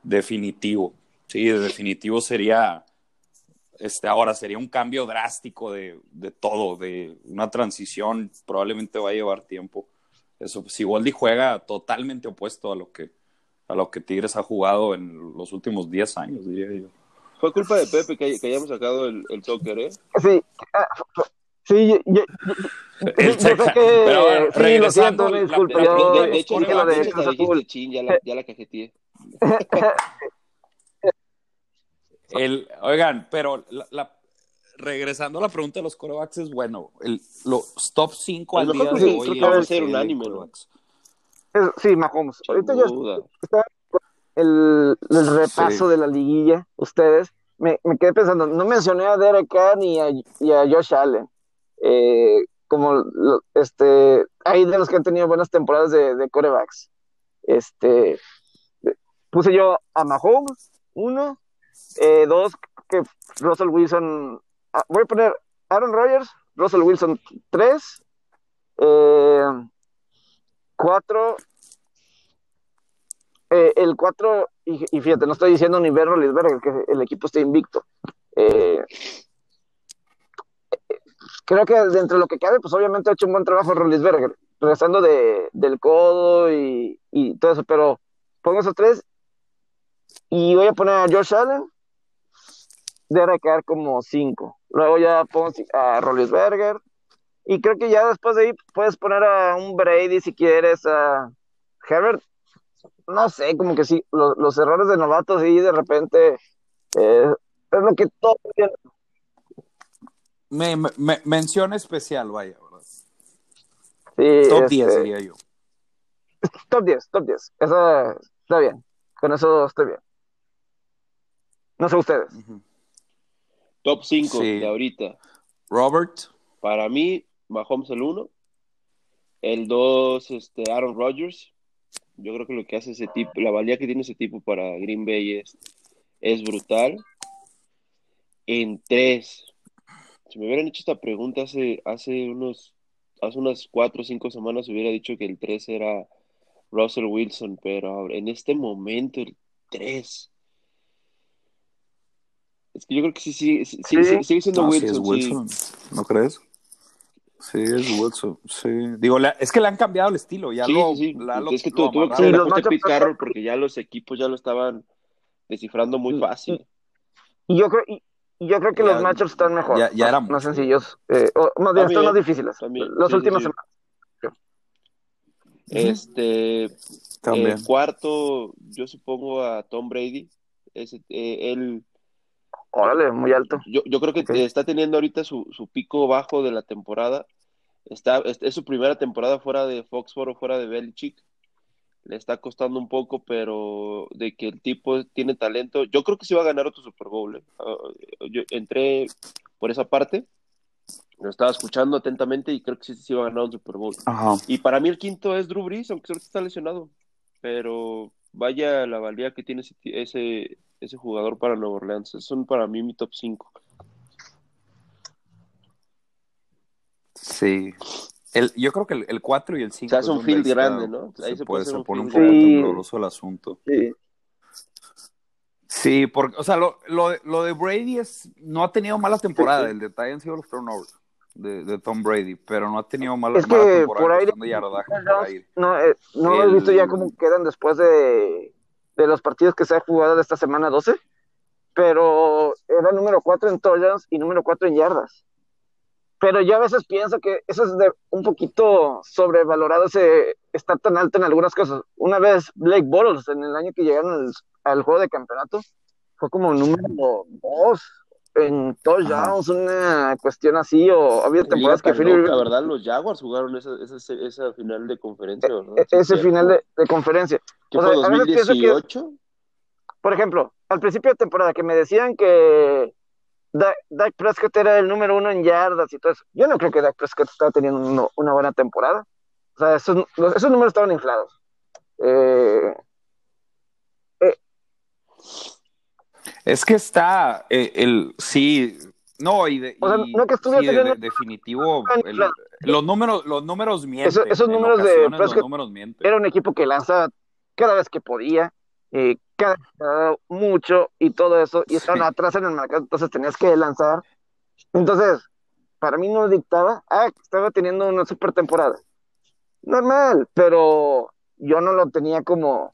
definitivo, sí, de definitivo sería, este, ahora sería un cambio drástico de, de todo, de una transición, probablemente va a llevar tiempo. Eso, Siboldi juega totalmente opuesto a lo que a lo que Tigres ha jugado en los últimos 10 años, diría yo. Fue culpa de Pepe que, que hayamos sacado el, el soccer, ¿eh? Sí, ah, sí, yo, yo- El yo sé que pero bueno, sí, lo regresando, siento, una la- disculpa, la yo de, hecho, lo de Cruz Azul. chin, ya la, ya la cajeteé. El, oigan, pero la, la- regresando a la pregunta de los corebacks es bueno. El, los top 5 A al lo día de hoy. creo que va a la ser unánime, sí, Mahomes. Ahorita ya duda. El, el repaso Sí. de la liguilla, ustedes, me, me quedé pensando, no mencioné a Derek Carr ni a, y a Josh Allen. Eh, como este, hay de los que han tenido buenas temporadas de, de corebacks. Este, puse yo a Mahomes, uno, eh, dos, que Russell Wilson, ah, voy a poner Aaron Rodgers, Russell Wilson, tres, eh, cuatro, eh, el 4, y, fíjate, no estoy diciendo ni Roethlisberger, que el equipo está invicto. Eh, creo que dentro de lo que cabe, pues obviamente ha hecho un buen trabajo Roethlisberger, regresando de, del codo y, y todo eso, pero pongo esos tres y voy a poner a Josh Allen, debe quedar como 5. Luego ya pongo a Roethlisberger y creo que ya después de ahí puedes poner a un Brady si quieres, a Herbert, no sé, como que sí, lo- los errores de novatos y de repente eh, es lo que todo. Me, me- me- mención especial, vaya, ¿verdad? Sí, Top este, 10 diría yo. Top 10, top 10. Eso está bien. Con eso estoy bien. No sé ustedes. Top 5 Sí. de ahorita. Robert, Para mí, Mahomes el 1. El 2, este, Aaron Rodgers. Yo creo que lo que hace ese tipo, la valía que tiene ese tipo para Green Bay es, es brutal. En 3, si me hubieran hecho esta pregunta hace, hace unos hace unas 4 o 5 semanas hubiera dicho que el 3 era Russell Wilson, pero en este momento el 3 es que yo creo que sí, sí, sí, sí, Sí. sigue siendo no, sí Wilson. es sí. Wilson, ¿no crees? Sí, es Wilson, sí. Digo, la- es que le han cambiado el estilo, ya Sí, lo, sí, sí. la- lo- es que tuvo que ajuste Pete Carroll porque ya los equipos ya lo estaban descifrando muy fácil. Y yo creo, y, yo creo que Ya- los matchups están mejor. ya- ya era más, sencillos. Eh, o más bien, están más difíciles. también, Las sí, sí, últimas sí. semanas. Este, También. eh, cuarto, yo supongo a Tom Brady. Ese, eh, él, Órale, muy alto. yo, yo creo que está teniendo ahorita su, su pico bajo de la temporada Está, es, es su primera temporada fuera de Foxborough, fuera de Belichick. Le está costando un poco, pero de que el tipo tiene talento. Yo creo que sí va a ganar otro Super Bowl. ¿eh? Ah, yo entré por esa parte, lo estaba escuchando atentamente y creo que sí, sí va a ganar un Super Bowl. Ajá. Y para mí el quinto es Drew Brees, aunque ahorita está lesionado. Pero vaya la valía que tiene ese, ese, ese jugador para Nueva Orleans. Son para mí mi top 5. Sí. El, yo creo que el, el 4 y el 5. Se hace un field grande, ¿no? Se, Ahí se puede, puede se un pone un poco tembloroso el asunto. Sí. Sí, porque, o sea, lo, lo, de- lo de Brady es, no ha tenido mala temporada. El detalle han sido los turnovers de, de Tom Brady, pero no ha tenido mala, Es mala que temporada por de yardaje por aire. No, eh, no El- he visto ya cómo quedan después de, de los partidos que se ha jugado de esta semana 12, pero era número 4 en touchdowns y número 4 en yardas. Pero yo a veces pienso que eso es un poquito sobrevalorado ese estar tan alto en algunas cosas. Una vez Blake Bortles en el año que llegaron al, al juego de campeonato fue como número 2 en touchdowns, una cuestión así, o había temporadas que Philip La verdad, los Jaguars jugaron esa, esa, esa final de conferencia, ¿verdad? e- ese final de, de conferencia. ¿Qué o fue, sea, a veces pienso que- 2018? Por ejemplo, al principio de temporada que me decían que Da- Dak Prescott era el número uno en yardas y todo eso. Yo no creo que Dak Prescott estaba teniendo uno- una buena temporada. O sea, esos, los- esos números estaban inflados. Eh, Es que está eh, el sí, no y, de, O sea, y- no que estuviera sí, de- teniendo- de- definitivo el- los números los números mienten. Eso- esos números de los números mienten. era un equipo que lanzaba cada vez que podía, eh, cada mucho y todo eso, y estaban Sí. atrás en el mercado, entonces tenías que lanzar. Entonces, para mí no dictaba, ah, estaba teniendo una super temporada. Normal, pero yo no lo tenía como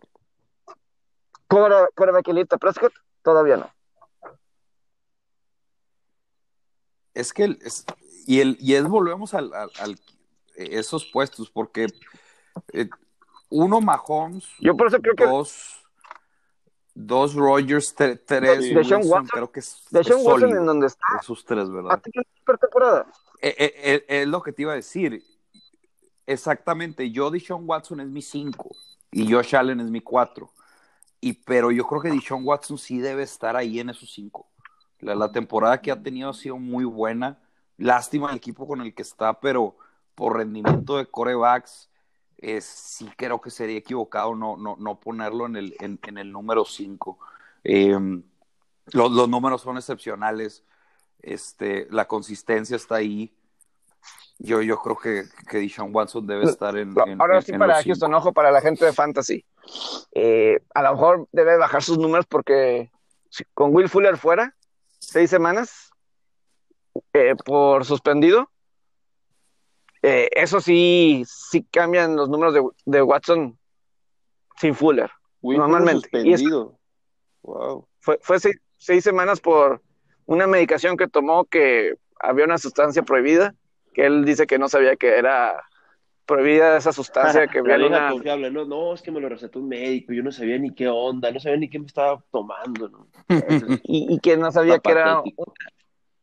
coreback elite. Prescott, todavía no. Es que el- es, y el y es volvemos al, al- al- esos puestos porque eh, uno Mahomes, Yo por eso creo que dos dos Rogers, tre- tres De- de Sean Wilson, Watson- creo que es, de es Sean Watson en donde está, esos tres, ¿verdad? temporada. Eh, eh, es lo que te iba a decir. Exactamente, yo Deshaun Watson es mi 5 y Josh Allen es mi 4. Y pero yo creo que Deshaun Watson sí debe estar ahí en esos 5. La, la temporada que ha tenido ha sido muy buena. Lástima el equipo con el que está, pero por rendimiento de corebacks, eh, sí creo que sería equivocado no, no, no ponerlo en el, en, en el número 5. los, los números son excepcionales. Este, la consistencia está ahí. Yo, yo creo que, que Deshaun Watson debe estar en. en- Ahora sí en para cinco. Houston, ojo para la gente de Fantasy. Eh, a lo mejor debe bajar sus números porque si- con Will Fuller fuera, seis semanas eh, por suspendido, eh, eso sí, sí cambian los números de, de Watson sin Fuller. Will Fuller Normalmente. Y suspendido. Wow. Fue, fue seis, seis semanas por una medicación que tomó que había una sustancia prohibida, que él dice que no sabía que era prohibida esa sustancia, que vieja una... confiable, no, no, es que me lo recetó un médico, yo no sabía ni qué onda, no sabía ni qué me estaba tomando, ¿no? y, y que no sabía que era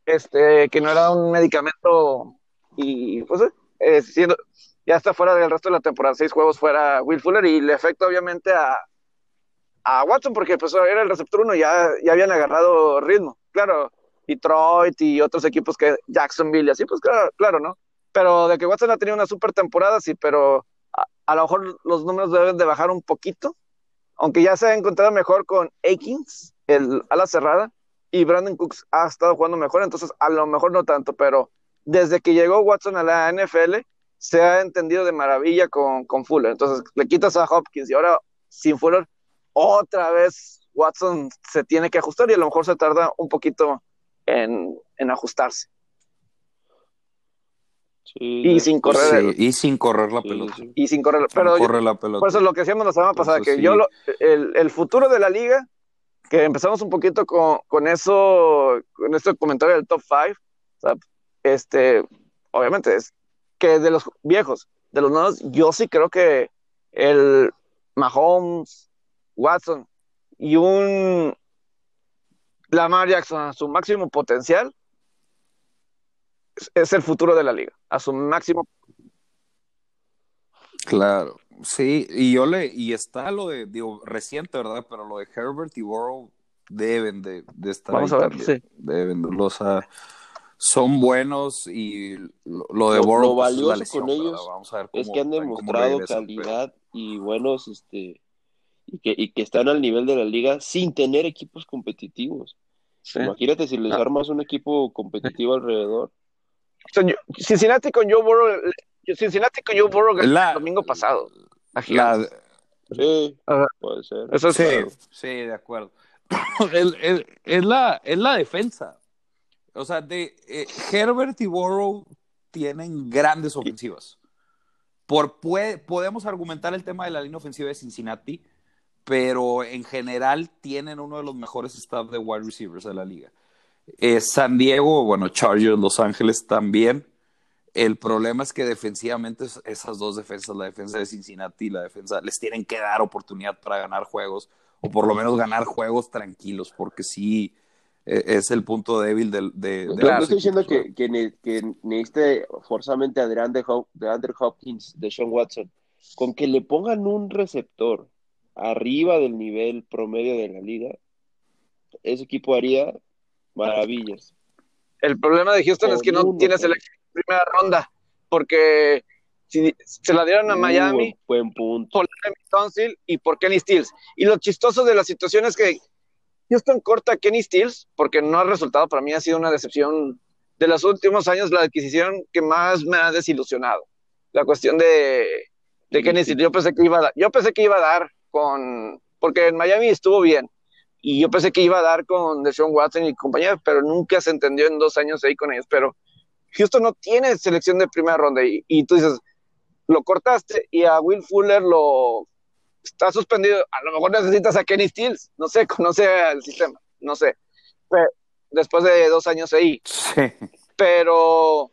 este que no era un medicamento y pues eh, siendo ya está fuera del resto de la temporada seis juegos fuera Will Fuller y le afecta obviamente a a Watson porque pues era el receptor uno ya ya habían agarrado ritmo. Claro Detroit y otros equipos que Jacksonville y así pues claro claro no pero de que Watson ha tenido una super temporada sí pero a, lo mejor los números deben de bajar un poquito aunque ya se ha encontrado mejor con Akins el ala cerrada y Brandon Cooks ha estado jugando mejor, entonces a lo mejor no tanto, pero desde que llegó Watson a la NFL se ha entendido de maravilla con, con Fuller. Entonces le quitas a Hopkins y ahora sin Fuller, otra vez Watson se tiene que ajustar y a lo mejor se tarda un poquito en, en ajustarse. Sí, Y sin correr, Sí, y sin correr la sí, pelota. sí. y sin correr. Pero No yo- corre la pelota. por eso es lo que decíamos la semana pasada, que sí. yo lo- el, el futuro de la liga, que empezamos un poquito con, con eso, con este comentario del top 5, este, obviamente es que de los viejos, de los nuevos, yo sí creo que el Mahomes, Watson y un Lamar Jackson a su máximo potencial es, el futuro de la liga, a su máximo Claro, sí, y yo le, y está lo de, digo, reciente, ¿verdad? Pero lo de Herbert y Burrow deben de, de estar Vamos ahí a ver, también. sí. Deben, de- o sea, son buenos y lo, lo de Lo- Burrow lo pues, es la valioso lesión, con ellos Vamos a ver Es que han demostrado regresan, pero- calidad y buenos, este, y que, y que están al nivel de la liga sin tener equipos competitivos. Sí. Imagínate si les Ah. armas un equipo competitivo alrededor. O sea, yo- Cincinnati con Joe Burrow, Cincinnati con Joe Burrow ganó La- el domingo pasado. La. Sí, Ajá. puede ser. Eso es Sí, claro. sí, de acuerdo. es la, es la defensa. O sea, de eh, Herbert y Burrow tienen grandes ofensivas. Por, puede- podemos argumentar el tema de la línea ofensiva de Cincinnati, pero en general tienen uno de los mejores staff de wide receivers de la liga. Eh, San Diego, bueno, Chargers, Los Ángeles también. El problema es que defensivamente es- esas dos defensas, la defensa de Cincinnati y la defensa, les tienen que dar oportunidad para ganar juegos, o por lo menos ganar juegos tranquilos, porque sí eh, es el punto débil del- de, de, no estoy diciendo que, que, ne- que necesite forzosamente a DeAndre Hopkins, de Sean Watson, con que le pongan un receptor arriba del nivel promedio de la liga, ese equipo haría maravillas. El problema de Houston es que no tiene selección de primera ronda, porque si se la dieron a Miami Uh, buen punto. por Larry Tunsil y por Kenny Stills. Y lo chistoso de la situación es que Houston corta a Kenny Stills, porque no ha resultado, para mí ha sido una decepción de los últimos años, la adquisición que más me ha desilusionado. La cuestión de, de Kenny Stills. Yo pensé que iba a dar, yo pensé que iba a dar con, porque en Miami estuvo bien, y yo pensé que iba a dar con Deshaun Watson y compañía, pero nunca se entendió en dos años ahí con ellos. Pero Houston no tiene selección de primera ronda, y, y tú dices, lo cortaste y a Will Fuller lo está suspendido. A lo mejor necesitas a Kenny Stills, no sé, conoce el sistema, no sé. Pero después de dos años ahí, Sí. pero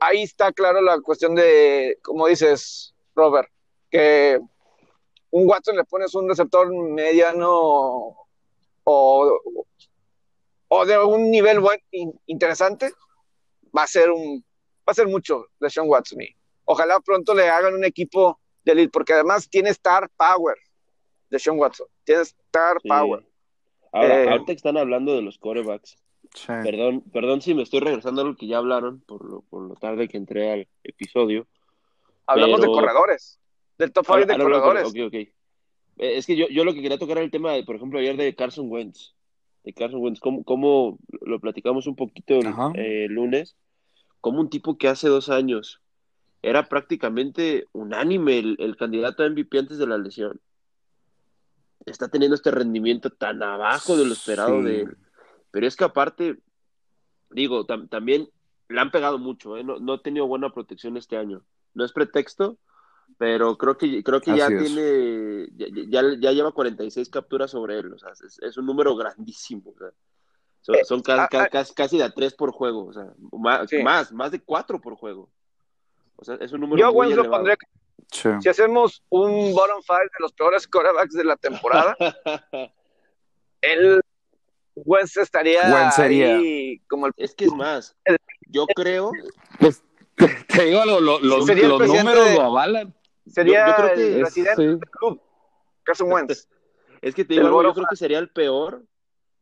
ahí está claro la cuestión de, como dices, Robert, que un Watson le pones un receptor mediano o, o de un nivel buen, in- interesante, va a ser un va a ser mucho de Sean Watson. Y ojalá pronto le hagan un equipo de elite, porque además tiene star power de Sean Watson, tiene star Sí. power. Ahora, Eh, ahorita que están hablando de los corebacks, perdón, perdón si me estoy regresando a lo que ya hablaron por lo, por lo tarde que entré al episodio. Hablamos Pero- de corredores, del top 5 Ah, de no, ok, ok. Eh, Es que yo, yo lo que quería tocar era el tema, de, por ejemplo, ayer de Carson Wentz. De Carson Wentz, cómo, cómo lo platicamos un poquito el eh, lunes, como un tipo que hace dos años era prácticamente unánime el, el candidato a MVP antes de la lesión. Está teniendo este rendimiento tan abajo de lo esperado Sí. de él. Pero es que aparte, digo, tam- también le han pegado mucho, ¿eh? No, no ha tenido buena protección este año. No es pretexto, pero creo que, creo que ya es. tiene, ya, ya, ya lleva 46 capturas sobre él, o sea, es, es un número grandísimo, o sea, son, Eh, son ca- ah, ca- ah. casi, casi de a 3 por juego, o sea, más, Sí. más, más de 4 por juego. O sea, es un número Yo muy Wentz lo elevado. pondría, Sí. si hacemos un bottom five de los peores quarterbacks de la temporada, él Wentz estaría Wentz sería. ahí como el es que es más, yo creo, Pues te digo, lo- lo- los, los números de- lo avalan. Sería yo creo que el Es- presidente sí. del club, Carson Wentz. es que te digo, algo, yo creo que sería el peor.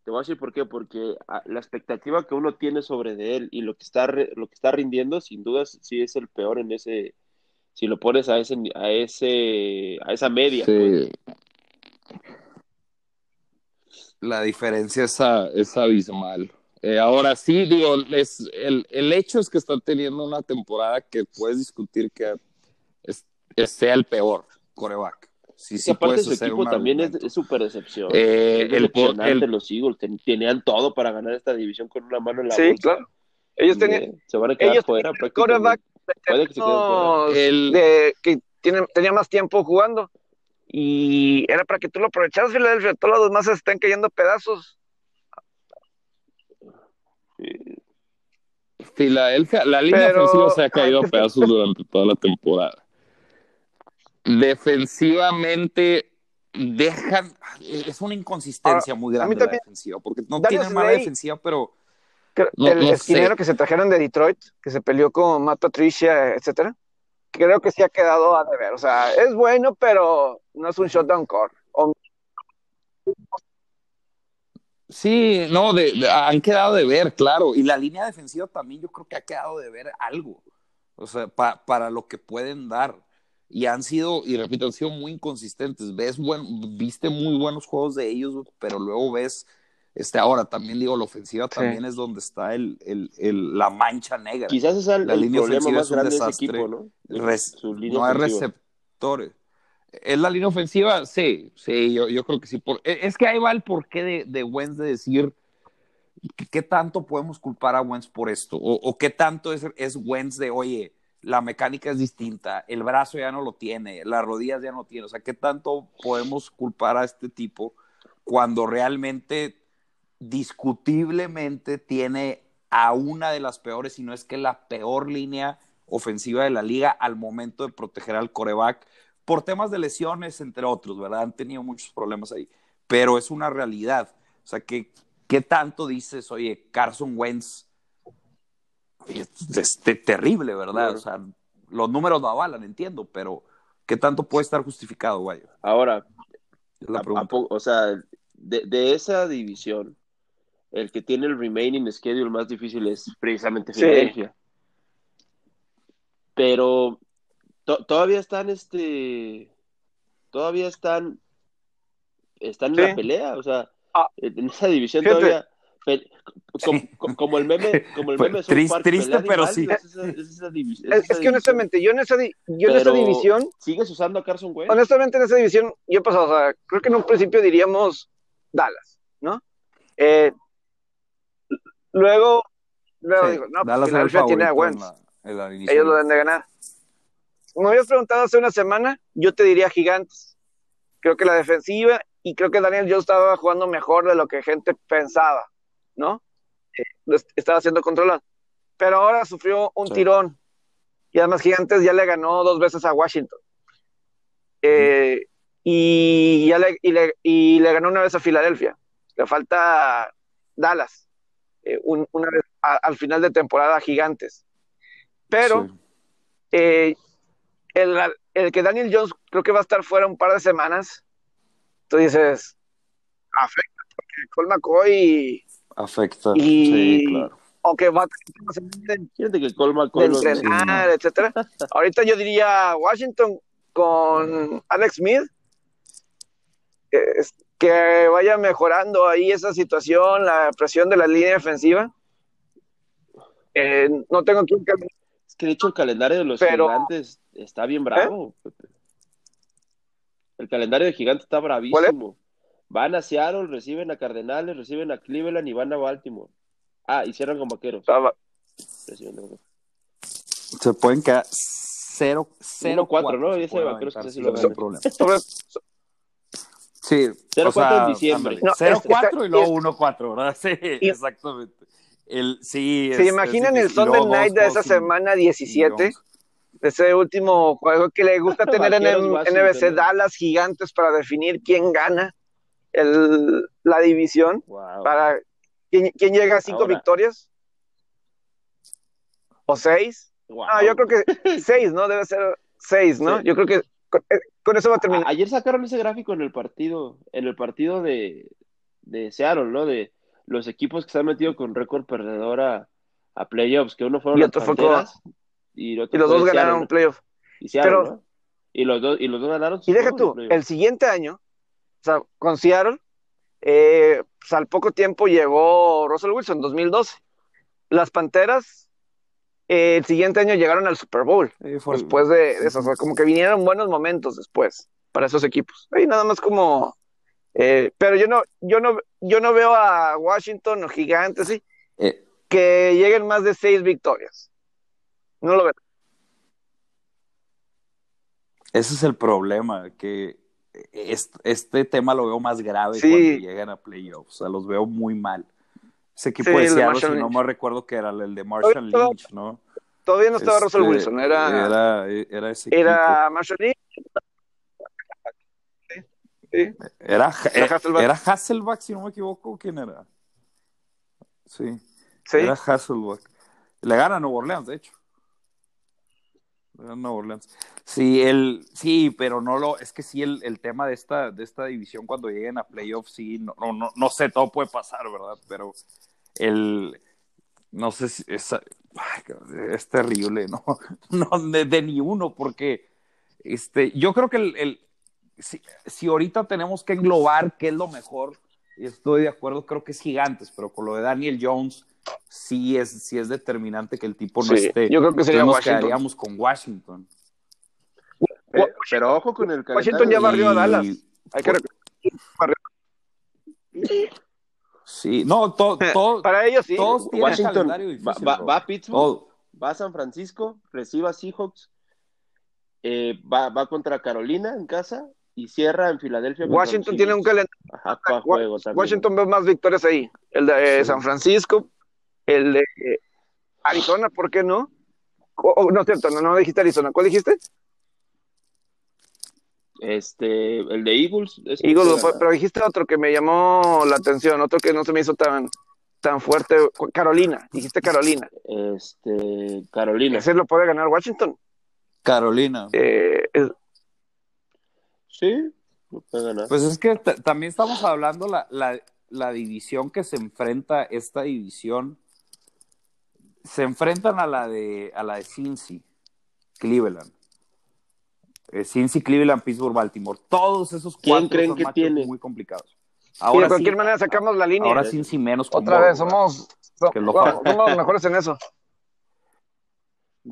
Te voy a decir por qué, porque ah, la expectativa que uno tiene sobre de él y lo que está lo que está rindiendo, sin dudas, sí es el peor en ese, si lo pones a ese, a ese, a esa media. pues. La diferencia es, a- es abismal. Eh, ahora sí, digo, es, el, el hecho es que está teniendo una temporada que puedes discutir que sea el peor coreback. Sí, Y sí aparte su equipo también es, súper decepción. Eh, Es el, decepcionante el- los Eagles, ten- tenían todo para ganar esta división con una mano en la Sí, bolsa. claro. Ellos Y, tenían, eh, se van a quedar ellos fuera el prácticamente. Puede que se queden fuera. unos el- de- que tiene- tenía más tiempo jugando y era para que tú lo aprovecharas, Filadelfia. Todos los demás se están cayendo pedazos. Sí. Filadelfia, la línea Pero- ofensiva se ha caído a pedazos durante toda la temporada. Defensivamente dejan, es una inconsistencia muy a mí grande la defensiva, porque no Darius tienen mala Slay- defensiva, pero No- el no esquinero sé. que se trajeron de Detroit, que se peleó con Matt Patricia, etcétera, creo que sí ha quedado a deber. O sea, es bueno, pero no es un shutdown core. O- Sí, no, de, de- han quedado de ver, claro. Y la línea defensiva también yo creo que ha quedado de ver algo. O sea, pa- para lo que pueden dar. Y han sido, y repito, han sido muy inconsistentes. Ves buen, viste muy buenos juegos de ellos, pero luego ves, este, ahora también digo, la ofensiva Sí. también es donde está el, el, el- la mancha negra. Quizás es el, La línea problema más es un grande de ese desastre. equipo, ¿no? Res- no hay receptores. ¿Es la línea ofensiva? Sí, sí, yo, yo creo que sí. Por, e, es que ahí va el porqué de, de Wentz de decir ¿qué, qué tanto podemos culpar a Wentz por esto? O, o qué tanto es, es Wentz de, oye, la mecánica es distinta, el brazo ya no lo tiene, las rodillas ya no tiene. O sea, ¿qué tanto podemos culpar a este tipo cuando realmente, discutiblemente, tiene a una de las peores, si no es que la peor línea ofensiva de la liga al momento de proteger al coreback? por temas de lesiones, entre otros, ¿verdad? Han tenido muchos problemas ahí, pero es una realidad. O sea, que, ¿qué tanto dices, oye, Carson Wentz? Oye, es, es te- terrible, ¿verdad? Claro. O sea, los números no avalan, entiendo, pero ¿qué tanto puede estar justificado, güey? Ahora, Es la a- a pregunta. po- o sea, de, de esa división, el que tiene el remaining schedule más difícil es precisamente Sí. Filadelfia. Pero to- todavía están, este, todavía están, están en la pelea, o sea, Ah. en esa división todavía, como, el meme, como el Pues, meme triste- Park, pero sí. es esa- es esa divi- es Es, esa es que honestamente, yo en esa, di- yo en esa división, Sigues usando a Carson Wentz. honestamente en esa división, yo he pasado, o sea, creo que en un principio diríamos Dallas, ¿no? Eh, luego, luego Sí, digo, no, pues Dallas era el tiene a Wentz. la-. Ellos lo deben de ganar. Me habías preguntado hace una semana, yo te diría gigantes. Creo que la defensiva y creo que Daniel Jones estaba jugando mejor de lo que gente pensaba, ¿no? Eh, estaba siendo controlado. Pero ahora sufrió un Sí. tirón y además Gigantes ya le ganó dos veces a Washington. Eh, y, ya le, y, le, y le ganó una vez a Filadelfia. Le falta Dallas, eh, un- una vez a- al final de temporada Gigantes. Pero Sí. eh, el, el que Daniel Jones creo que va a estar fuera un par de semanas, tú dices, afecta, porque Cole McCoy, Afecta. Y- Sí, claro. va a de, Fíjate que de McCoy lo- entrenar, etcétera. Ahorita yo diría Washington con Alex Smith, que, es- que vaya mejorando ahí esa situación, la presión de la línea defensiva. Eh, no tengo quien cam- Es que de hecho el calendario de los Pero- gigantes está bien bravo. Pepe. El calendario de gigantes está bravísimo. Van a Seattle, reciben a Cardenales, reciben a Cleveland y van a Baltimore. Ah, y cierran con Vaqueros. estaba- Reciben a Vaqueros. Se pueden quedar 0 0 1-4, ¿no? Y ese de Vaqueros que sí lo gana. problema. Sí, 0-4 en diciembre. No, 0-4 es- y luego es- 1-4, ¿verdad? Sí, Y- exactamente. El, sí, ¿Se es- imaginan es el. Sunday Night dos de esa semana sin 17? Jones. de ese último juego que le gusta tener en el NBC ¿no? Dallas gigantes para definir quién gana el- la división, Wow. para quién, quién llega a cinco Ahora. victorias o seis. Wow. No, yo creo que seis, ¿no? Debe ser seis, ¿no? Sí. Yo creo que con, eh, con eso va a terminar. Ayer sacaron ese gráfico en el partido, en el partido de, de Seattle, ¿no? De los equipos que se han metido con récord perdedor a, a playoffs, que uno fueron Y las otro fue y, otro Y los fue dos Seattle, ganaron ¿no? playoff. Y Seattle, Pero- ¿no? Y los dos, y los dos ganaron. Y deja tú, el siguiente año, sea, con Seattle, eh, pues al poco tiempo llegó Russell Wilson, 2012. Las Panteras, eh, el siguiente año llegaron al Super Bowl. Sí, fue- después de, de eso, o sea, como que vinieron buenos momentos después para esos equipos. Ahí nada más como, eh, pero yo no, yo no, yo no veo a Washington o Gigantes, sí, eh, que lleguen más de seis victorias. No lo veo. ese es el problema, que est- este, tema lo veo más grave Sí. cuando llegan a playoffs. O sea, los veo muy mal. Ese equipo Sí, de Seattle, si no me recuerdo que era el de Marshall Todavía- Lynch, ¿no? Todavía no estaba Russell Este, Wilson, era, era, era ese equipo. era Marshall Lynch. Sí. Era, Era Hasselbeck. era Hasselbeck, si no me equivoco. ¿Quién era? Sí, Sí. era Hasselbeck. Le gana a Nueva Orleans, de hecho. Orleans. Sí, el, sí, pero no lo, es que sí, el, el, tema de esta, de esta división cuando lleguen a playoffs, sí, no, no, no, sé, todo puede pasar, ¿verdad? Pero el, no sé si es, es terrible, ¿no? No, de, de, ni uno, porque este, yo creo que el, el si, si, ahorita tenemos que englobar qué es lo mejor, estoy de acuerdo, creo que es gigantes, pero con lo de Daniel Jones, sí es, sí es determinante que el tipo no sí, esté. Yo creo que sería nos Washington. quedaríamos con Washington. Pero, pero, ojo con el Washington ya barrió a Dallas. Hay que Sí, no, to, to, para ellos sí. Todos Washington calendario difícil, va, va, bro. va a Pittsburgh, Todo. va a San Francisco, recibe a Seahawks, eh, va, va contra Carolina en casa y cierra en Filadelfia. Washington tiene un calendario. Ajá, pa' juego también. Washington veo más victorias ahí. El de eh, Sí. San Francisco, el de eh, Arizona, ¿por qué no? O- o, no es cierto, no, no dijiste Arizona. ¿Cuál dijiste? Este, el de Eagles. Eagles, pero dijiste otro que me llamó la atención, otro que no se me hizo tan, tan fuerte. Carolina, dijiste Carolina. Este, Carolina. Ese lo puede ganar Washington. Carolina. Eh, es- Sí, lo puede ganar. Pues es que también estamos hablando la, la, la división que se enfrenta, esta división, se enfrentan a la de a la de Cincy, Cleveland. Eh, Cincy, Cleveland, Pittsburgh, Baltimore. Todos esos ¿Quién cuatro creen son que tiene? muy complicados. y de Ahora cualquier sí, manera sacamos la línea. ahora Cincy menos Otra vez, ¿verdad? somos, so- Que lo somos los mejores en eso.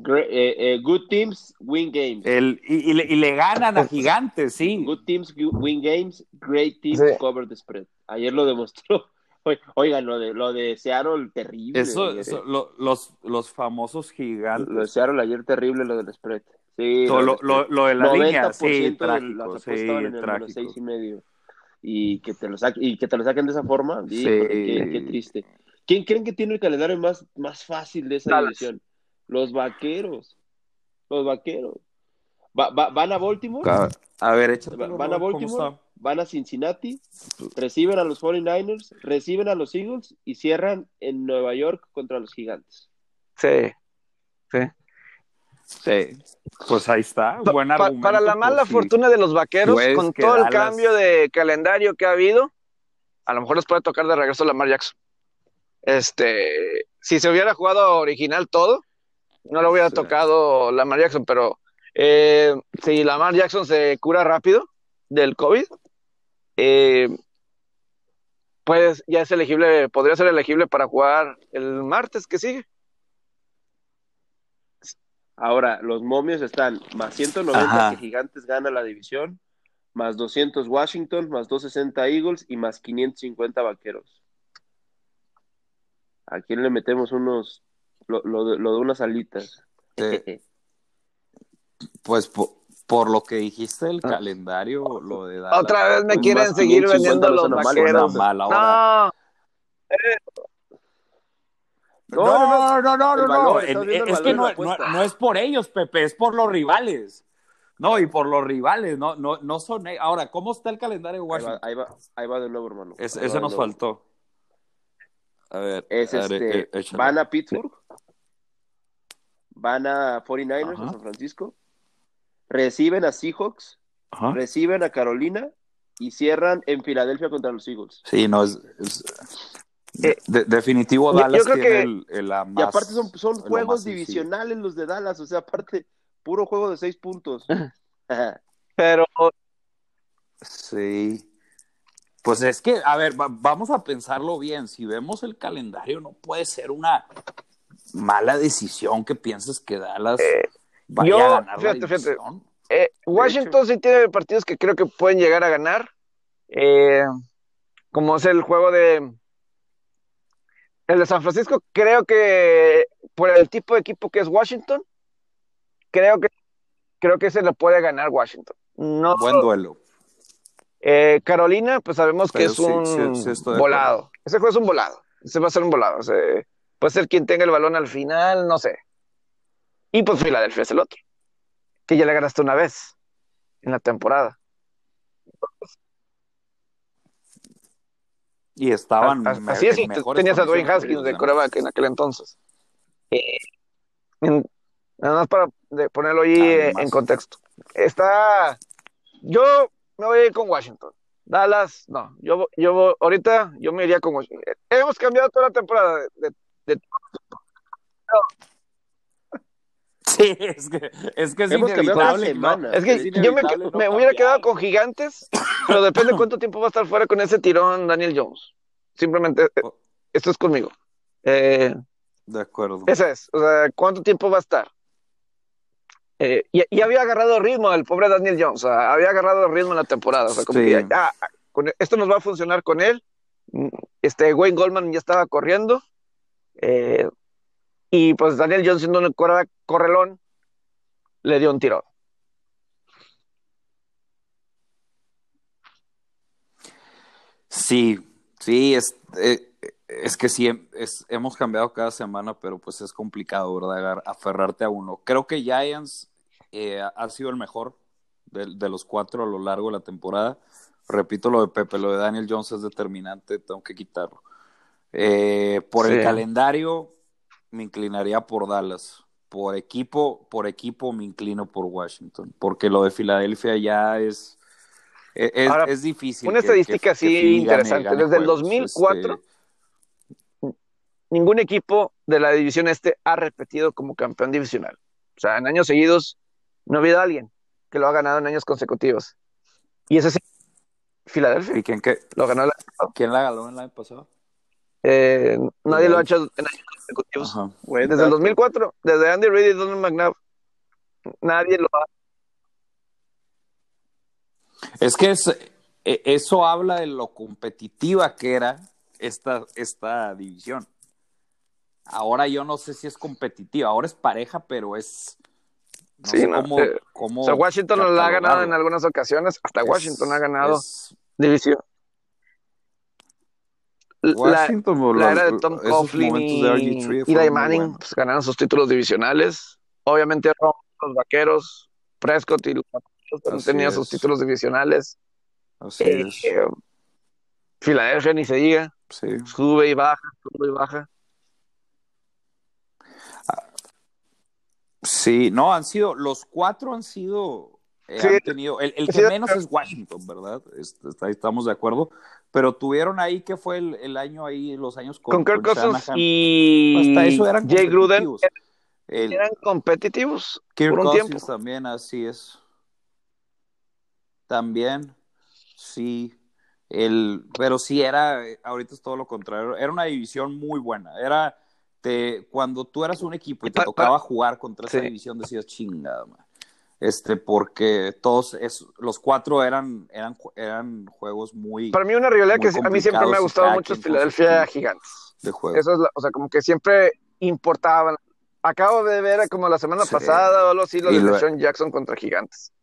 Eh, eh, good teams win games. El, y, y le, y le ganan a gigantes, sí. Good teams win games, great teams Sí. cover the spread. Ayer lo demostró. Oigan, lo de, lo de Seattle, terrible. Eso, eso, lo- los, los famosos gigantes. Lo de Seattle ayer terrible, lo del spread. Sí, Lo, del lo, lo, spread. lo de la línea, 90% sí, de las trágico, apuestas sí, estaban en el trágico. seis y medio. Y que te lo saquen, y que te lo saquen de esa forma, Sí. qué, qué triste. ¿Quién creen que tiene el calendario más, más fácil de esa Dallas. división? Los vaqueros. Los vaqueros. Va- va- van a Baltimore, A, ver, Va- échatelo, van a Robert, ¿cómo Baltimore, está? Van a Cincinnati, reciben a los 49ers, reciben a los Eagles y cierran en Nueva York contra los Gigantes. Sí. Sí. Sí. Pues ahí está, buen Pa- argumento. para la por mala fortuna de los vaqueros, Pues con todo el cambio de calendario que ha habido, a lo mejor les puede tocar de regreso Lamar Jackson. Este, si se hubiera jugado original todo, no le hubiera Sí. tocado Lamar Jackson, pero eh, si Lamar Jackson se cura rápido del COVID, eh, pues ya es elegible, podría ser elegible para jugar el martes que sigue. Ahora, los momios están más 190 Ajá. que Gigantes gana la división, más 200 Washington, más 260 Eagles y más 550 Vaqueros. ¿A quién le metemos unos, lo, lo de, lo de unas alitas? Sí. Pues po- por, lo que dijiste del Ah. calendario, lo de Dallas, Otra vez me quieren seguir 550 vendiendo los vaqueros. No, No, no, No, no, no, El el Es que no, es por ellos, Pepe, es por los rivales. No, y por los rivales, no, no, no son ellos. Ahora, ¿cómo está el calendario de Ahí va, Washington? ahí va, ahí va de nuevo, hermano. Ese nos faltó. A ver, Es a ver, este, eh, van a Pittsburgh, van a 49ers, Ajá. a San Francisco, reciben a Seahawks, Ajá. reciben a Carolina y cierran en Filadelfia contra los Eagles. Sí, no, es. es- Eh, de- definitivo, Dallas yo creo tiene que- el, el- la Y más. aparte son, son juegos divisionales los de Dallas, o sea, aparte, puro juego de seis puntos. Pero Sí. Pues es que, a ver, va- vamos a pensarlo bien. Si vemos el calendario, no puede ser una mala decisión que pienses que Dallas Eh, vaya yo, a ganar fíjate, la fíjate. eh, Washington sí tiene partidos que creo que pueden llegar a ganar. Eh, como es el juego de. El de San Francisco, creo que por el tipo de equipo que es Washington, creo que creo que se lo puede ganar Washington. No, Buen duelo. eh, Carolina, pues sabemos que es sí, un sí, sí volado. Ese juego es un volado. Ese va a ser un volado. O sea, puede ser quien tenga el balón al final, no sé. Y pues Filadelfia es el otro, que ya le ganaste una vez en la temporada. Y estaban. A- a- me- Así es, tenías a Dwayne Haskins de coreback en aquel entonces. Eh, en- nada más para ponerlo ahí eh, en contexto. Está, yo me voy a ir con Washington. Dallas, no, yo, yo ahorita yo me iría con Washington. Hemos cambiado toda la temporada de, de, Sí, es que es, que es inevitable. Es que yo me, me hubiera quedado con gigantes, pero depende de cuánto tiempo va a estar fuera con ese tirón Daniel Jones. Simplemente, eh, oh. esto es conmigo. Eh, de acuerdo. Esa es, o sea, ¿cuánto tiempo va a estar? Eh, y, había agarrado ritmo el pobre Daniel Jones, o sea, había agarrado ritmo en la temporada, o sea, como que ya, esto nos va a funcionar con él. Este Wayne Goldman ya estaba corriendo. Eh, y pues Daniel Jones siendo un correlón, le dio un tirón. Sí, sí, es, eh, es que sí, hemos cambiado cada semana, pero pues es complicado, ¿verdad? Aferrarte a uno. Creo que Giants eh, ha sido el mejor de, los cuatro a lo largo de la temporada. Repito lo de Pepe, lo de Daniel Jones es determinante, tengo que quitarlo. Eh, por el calendario, me inclinaría por Dallas. Por equipo, por equipo me inclino por Washington, porque lo de Filadelfia ya es, e, es, difícil. Una estadística así interesante. Desde el 2004 ningún equipo de la división este ha repetido como campeón divisional. O sea, en años seguidos no ha habido alguien que lo ha ganado en años consecutivos. Y ese es Filadelfia. ¿Y quién qué? Lo ganó ¿Quién la ganó el año pasado? Eh, nadie lo ha hecho en años consecutivos. desde el 2004, desde Andy Reid y Donald McNabb, nadie lo ha. Es que e, eso habla de lo competitiva que era esta, esta división. Ahora yo no sé si es competitiva, ahora es pareja, pero es... sí, cómo, o sea, Washington lo ha ganado en algunas ocasiones, hasta Washington ha ganado división. Washington, la, era de Tom Coughlin y, y Manning pues, ganaron sus títulos divisionales. Obviamente los vaqueros, Prescott y los vaqueros tenían sus títulos divisionales. Así eh, es. Filadelfia ni se diga. Sube y baja, sube y baja. Sí, no, han sido, los cuatro han sido, eh, han tenido, el, que menos es Washington, ¿verdad? estamos de acuerdo, pero tuvieron ahí que fue el, año ahí, los años con, con Kirk Cousins y Hasta eso eran Jay Gruden eran competitivos Kirk Cousins también, así es. También, sí. El, pero sí era, ahorita es todo lo contrario, era una división muy buena, era cuando tú eras un equipo y te tocaba jugar contra esa división, decías chingada, Este, porque todos los cuatro eran, eran, eran juegos muy. Para mí, una rivalidad que a mí siempre me ha gustado mucho es Filadelfia Gigantes. De juego. Eso es, o sea, como que siempre importaban. Acabo de ver como la semana pasada o algo así, lo de Sean Jackson contra Gigantes.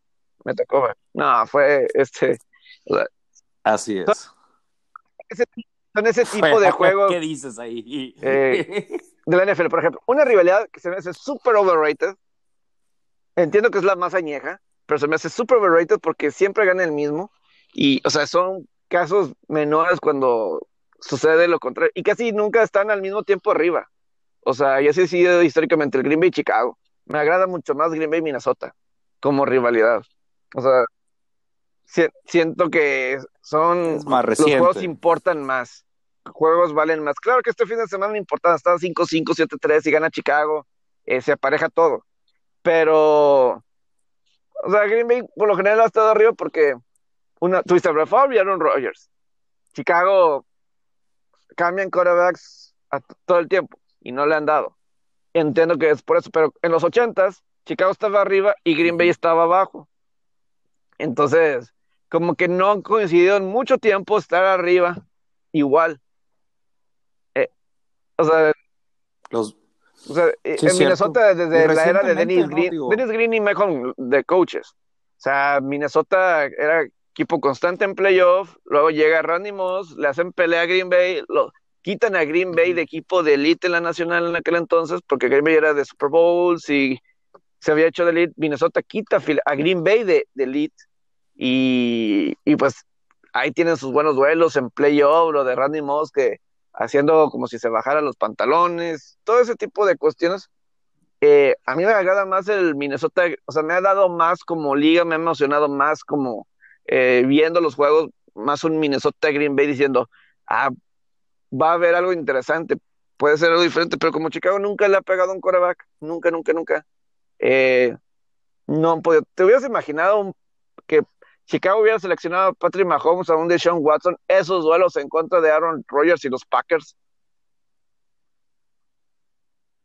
Me tocó ver. No, fue este. Así es. son ese tipo de juegos. ¿Qué dices ahí? Eh, de la NFL, por ejemplo, una rivalidad que se me hace súper overrated. Entiendo que es la más añeja, pero se me hace súper overrated porque siempre gana el mismo. Y, o sea, son casos menores cuando sucede lo contrario. Y casi nunca están al mismo tiempo arriba. O sea, ya se ha sido históricamente el Green Bay Chicago. Me agrada mucho más Green Bay Minnesota como rivalidad. O sea, siento que son más los juegos importan más juegos valen más. Claro que este fin de semana no importa, está 5-5, 7-3 y gana Chicago, eh, se apareja todo. Pero, o sea, Green Bay por lo general ha estado arriba porque una, tuviste a Brett y Aaron Rodgers. Chicago cambian quarterbacks todo el tiempo y no le han dado. Entiendo que es por eso, pero en los 80s Chicago estaba arriba y Green Bay estaba abajo. Entonces, como que no han coincidido en mucho tiempo estar arriba igual. O sea, los, o sea eh, en Minnesota desde la era de Dennis Green, Dennis Green y Michael de coaches. O sea, Minnesota era equipo constante en playoff, luego llega Randy Moss, le hacen pelea a Green Bay, lo quitan a Green Bay de equipo de elite en la nacional en aquel entonces, porque Green Bay era de Super Bowls y se había hecho de elite. Minnesota quita a Green Bay de, de elite y, y pues ahí tienen sus buenos duelos en playoff, lo de Randy Moss que haciendo como si se bajara los pantalones, todo ese tipo de cuestiones. eh, a mí me agrada más el Minnesota, o sea, me ha dado más como liga, me ha emocionado más como eh, viendo los juegos, más un Minnesota Green Bay diciendo, ah, va a haber algo interesante, puede ser algo diferente, pero como Chicago nunca le ha pegado un coreback, nunca, nunca, nunca, eh, no podido, te hubieras imaginado que Chicago hubiera seleccionado a Patrick Mahomes, a un Deshaun Watson, esos duelos en contra de Aaron Rodgers y los Packers.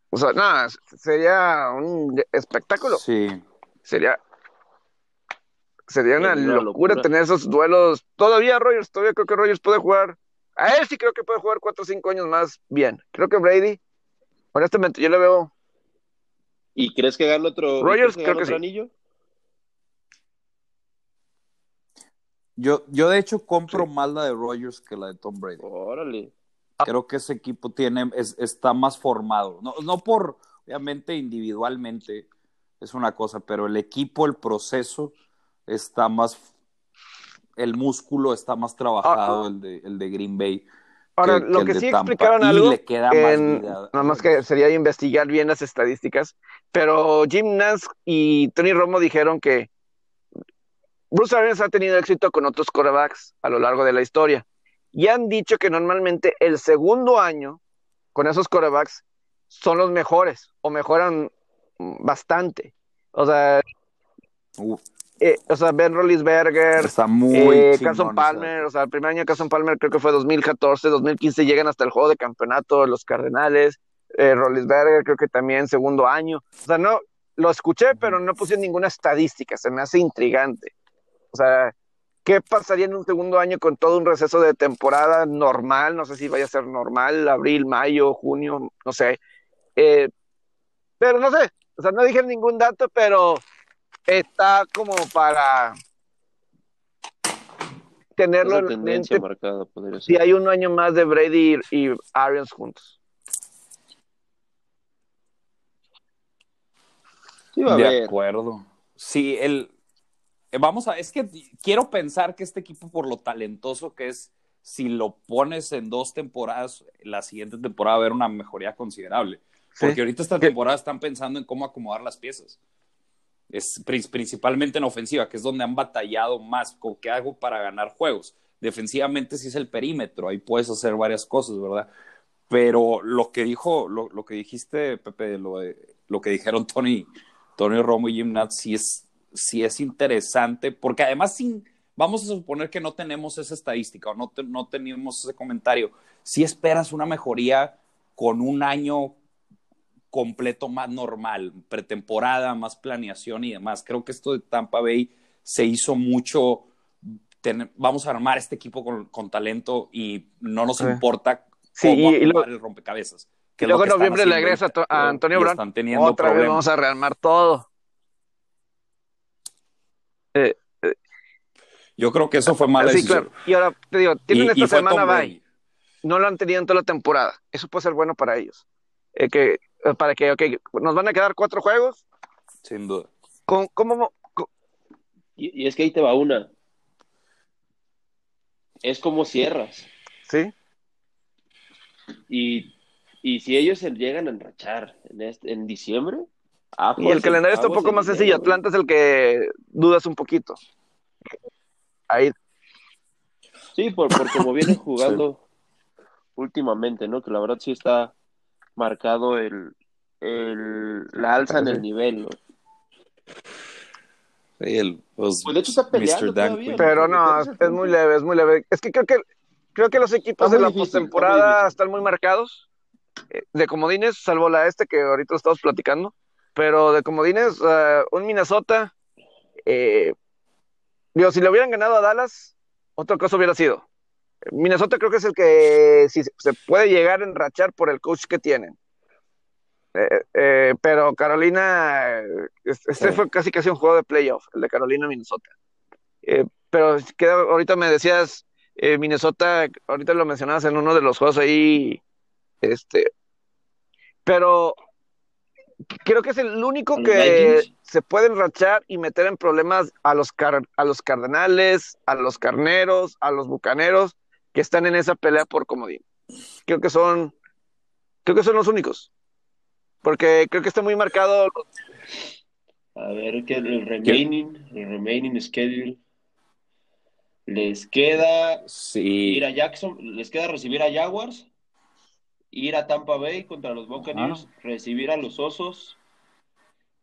O sea, nada, sería un espectáculo. Sí. Sería sería una, locura, tener esos duelos. Todavía Rogers, todavía creo que Rogers puede jugar. A él sí creo que puede jugar cuatro o cinco años más bien. Creo que Brady, honestamente, yo le veo. ¿Y crees que gane otro, Rogers, creo que sí. anillo? Yo, yo de hecho compro más la de Rogers que la de Tom Brady. Órale. Creo que ese equipo tiene, es, está más formado. No, no por, obviamente, individualmente es una cosa, pero el equipo, el proceso está más, el músculo está más trabajado, ah, el, de, el de Green Bay. Ahora, lo que, sí explicaron algo, le queda más nada más que sería investigar bien las estadísticas, pero Jim Nance y Tony Romo dijeron que Bruce Arians ha tenido éxito con otros quarterbacks a lo largo de la historia y han dicho que normalmente el segundo año con esos quarterbacks son los mejores o mejoran bastante. O sea, eh, o sea, Ben Rollinsberger, Está muy eh, Carson Palmer, o sea, el primer año de Carson Palmer creo que fue 2014, 2015 llegan hasta el juego de campeonato los Cardenales, eh, Rollinsberger creo que también segundo año, o sea, no, lo escuché, pero no puse ninguna estadística, se me hace intrigante. O sea, ¿qué pasaría en un segundo año con todo un receso de temporada normal? No sé si vaya a ser normal, abril, mayo, junio, no sé. Eh, pero no sé, o sea, no dije ningún dato, pero está como para tenerlo en mente. Marcada, si hay un año más de Brady y, Arians juntos. de acuerdo. Sí, el vamos a, es que quiero pensar que este equipo, por lo talentoso que es, si lo pones en dos temporadas, la siguiente temporada va a haber una mejoría considerable. Porque ahorita esta temporada están pensando en cómo acomodar las piezas es principalmente en ofensiva, que es donde han batallado más, con qué hago para ganar juegos. Defensivamente sí es el perímetro, ahí puedes hacer varias cosas, ¿verdad? Pero lo que dijo, lo, lo que dijiste, Pepe, lo, lo, que dijeron Tony, Tony Romo y Jim Nat, sí es, sí es interesante, porque además sin, vamos a suponer que no tenemos esa estadística o no, no tenemos ese comentario, si esperas una mejoría con un año completo más normal, pretemporada, más planeación y demás. Creo que esto de Tampa Bay se hizo mucho, vamos a armar este equipo con, talento y no nos importa cómo el rompecabezas. Que luego en noviembre le regresa a, Antonio Brown. Están teniendo Otra vez vamos a rearmar todo. Eh, eh. Yo creo que eso fue mal. Sí, claro. Y ahora te digo, tienen esta semana bye. No lo han tenido en toda la temporada. Eso puede ser bueno para ellos. Eh, que eh, para que, ok, nos van a quedar cuatro juegos. Sin duda. ¿Cómo, Y, es que ahí te va una. Es como cierras. Sí. Y, si ellos se llegan a enrachar en, este, en diciembre. Ah, y el pues, calendario está un poco más sencillo. Atlanta es el que dudas un poquito. Ahí. Sí, por, por como vienen jugando últimamente, ¿no? Que la verdad sí está marcado el, el la alza en el nivel, ¿no? el, pues, pues, de hecho está peleando todavía, Pero no, es, muy leve, es muy leve. Es que creo que creo que los equipos de la postemporada están muy marcados eh, de comodines, salvo la este que ahorita estamos platicando, pero de comodines, uh, un Minnesota, eh, digo, si le hubieran ganado a Dallas, otra cosa hubiera sido. Minnesota creo que es el que si se puede llegar a enrachar por el coach que tienen. Eh, eh, pero Carolina, este fue casi casi un juego de playoff, el de Carolina-Minnesota. Eh, pero ahorita me decías, Minnesota, ahorita lo mencionabas en uno de los juegos ahí, este, pero creo que es el único que se puede enrachar y meter en problemas a los, a los cardenales, a los carneros, a los bucaneros, que están en esa pelea por comodín. Creo que son, creo que son los únicos. Porque creo que está muy marcado. A ver, ¿qué el remaining, el remaining schedule. Les queda ir a Jackson, les queda recibir a Jaguars, ir a Tampa Bay contra los Buccaneers, recibir a los Osos,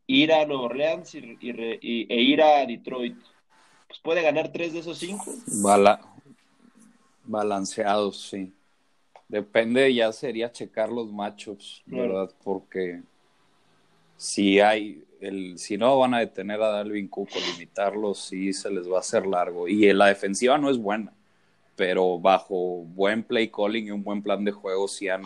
ir a Nueva Orleans y, e ir a Detroit. Pues puede ganar tres de esos cinco. balanceados, sí. Depende, ya sería checar los machos, ¿verdad? Porque si hay, el, si no van a detener a Dalvin Cook o limitarlos, sí se les va a hacer largo. Y la defensiva no es buena, pero bajo buen play calling y un buen plan de juego sí han,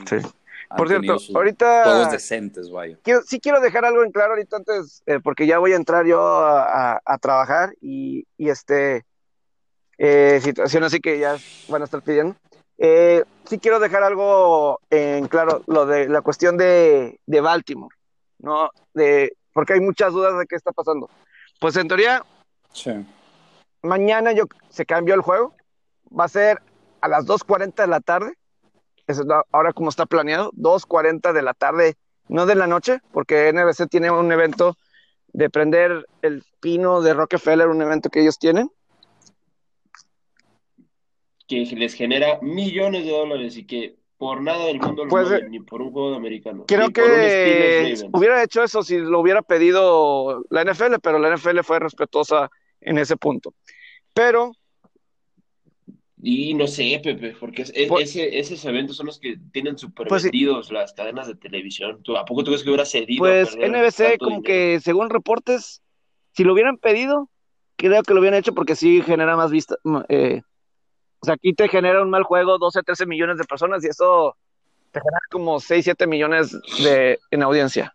Por cierto, ahorita juegos decentes, vaya. sí quiero dejar algo en claro ahorita antes, eh, porque ya voy a entrar yo a, trabajar y, este eh, situación así que ya van a estar pidiendo. Eh, sí quiero dejar algo en claro, lo de la cuestión de, de Baltimore, ¿no? De, porque hay muchas dudas de qué está pasando. Pues en teoría, mañana yo, se cambió el juego, va a ser a las 2.40 de la tarde, eso es ahora como está planeado, 2.40 de la tarde, no de la noche, porque NBC tiene un evento de prender el pino de Rockefeller, un evento que ellos tienen. Que les genera millones de dólares y que por nada del mundo pues, ni por un juego de americano. Creo que hubiera hecho eso si lo hubiera pedido la NFL, pero la NFL fue respetuosa en ese punto. Pero. Y no sé, Pepe, porque ese, esos eventos son los que tienen super pues las cadenas de televisión. ¿A poco tú crees que hubiera cedido? Pues NBC, como que según reportes, si lo hubieran pedido, creo que lo hubieran hecho porque sí genera más vista, eh, o sea, aquí te genera un mal juego 12, 13 millones de personas y eso te genera como 6, 7 millones de, en audiencia.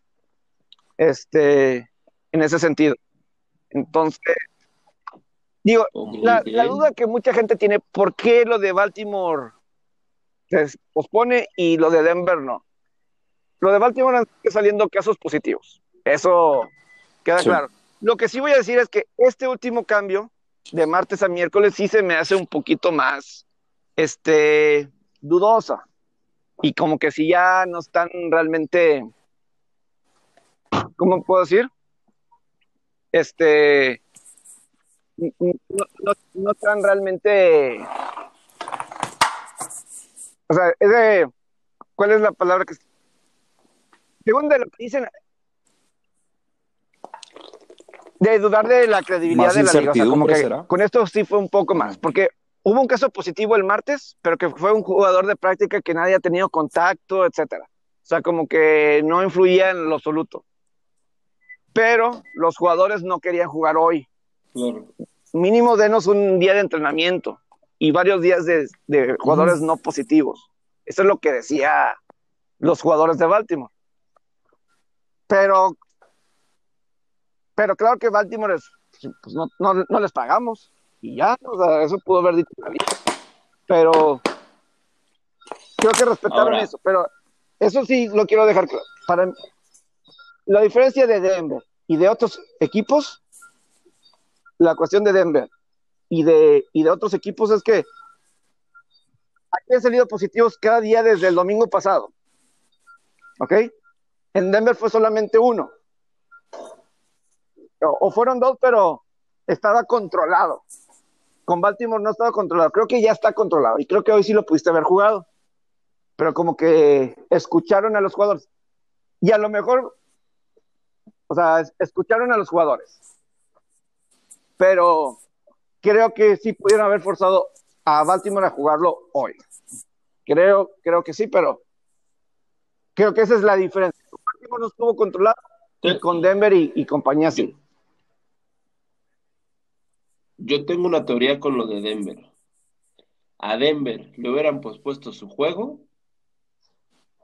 Este, en ese sentido. Entonces, digo, la, duda que mucha gente tiene, ¿por qué lo de Baltimore se pospone y lo de Denver no? Lo de Baltimore han saliendo casos positivos. Eso queda claro. Lo que sí voy a decir es que este último cambio de martes a miércoles sí se me hace un poquito más, este, dudosa. Y como que si ya no están realmente, ¿cómo puedo decir? Este, no, están realmente, o sea, es de, ¿cuál es la palabra que... Según de lo que dicen, de dudar de la credibilidad de la liga. como que con esto sí fue un poco más, porque hubo un caso positivo el martes, pero que fue un jugador de práctica que nadie ha tenido contacto, etcétera. O sea, como que no influía en lo absoluto. Pero los jugadores no querían jugar hoy. Mínimo denos un día de entrenamiento y varios días de, jugadores no positivos. Eso es lo que decía los jugadores de Baltimore. Pero pero claro que Baltimore es, pues no, no, no, les pagamos. Y ya, o sea, eso pudo haber dicho Pero creo que respetaron eso. Pero eso sí lo quiero dejar claro. Para la diferencia de Denver y de otros equipos, la cuestión de Denver y de, y de otros equipos es que aquí han salido positivos cada día desde el domingo pasado. ¿Ok? En Denver fue solamente uno o fueron dos, pero estaba controlado. Con Baltimore no estaba controlado. Creo que ya está controlado y creo que hoy sí lo pudiste haber jugado. Pero como que escucharon a los jugadores. Y a lo mejor, o sea, escucharon a los jugadores. Pero creo que sí pudieron haber forzado a Baltimore a jugarlo hoy. Creo, creo que sí, pero creo que esa es la diferencia. Baltimore no estuvo controlado con Denver y, y compañía sí yo tengo una teoría con lo de Denver. A Denver le hubieran pospuesto su juego,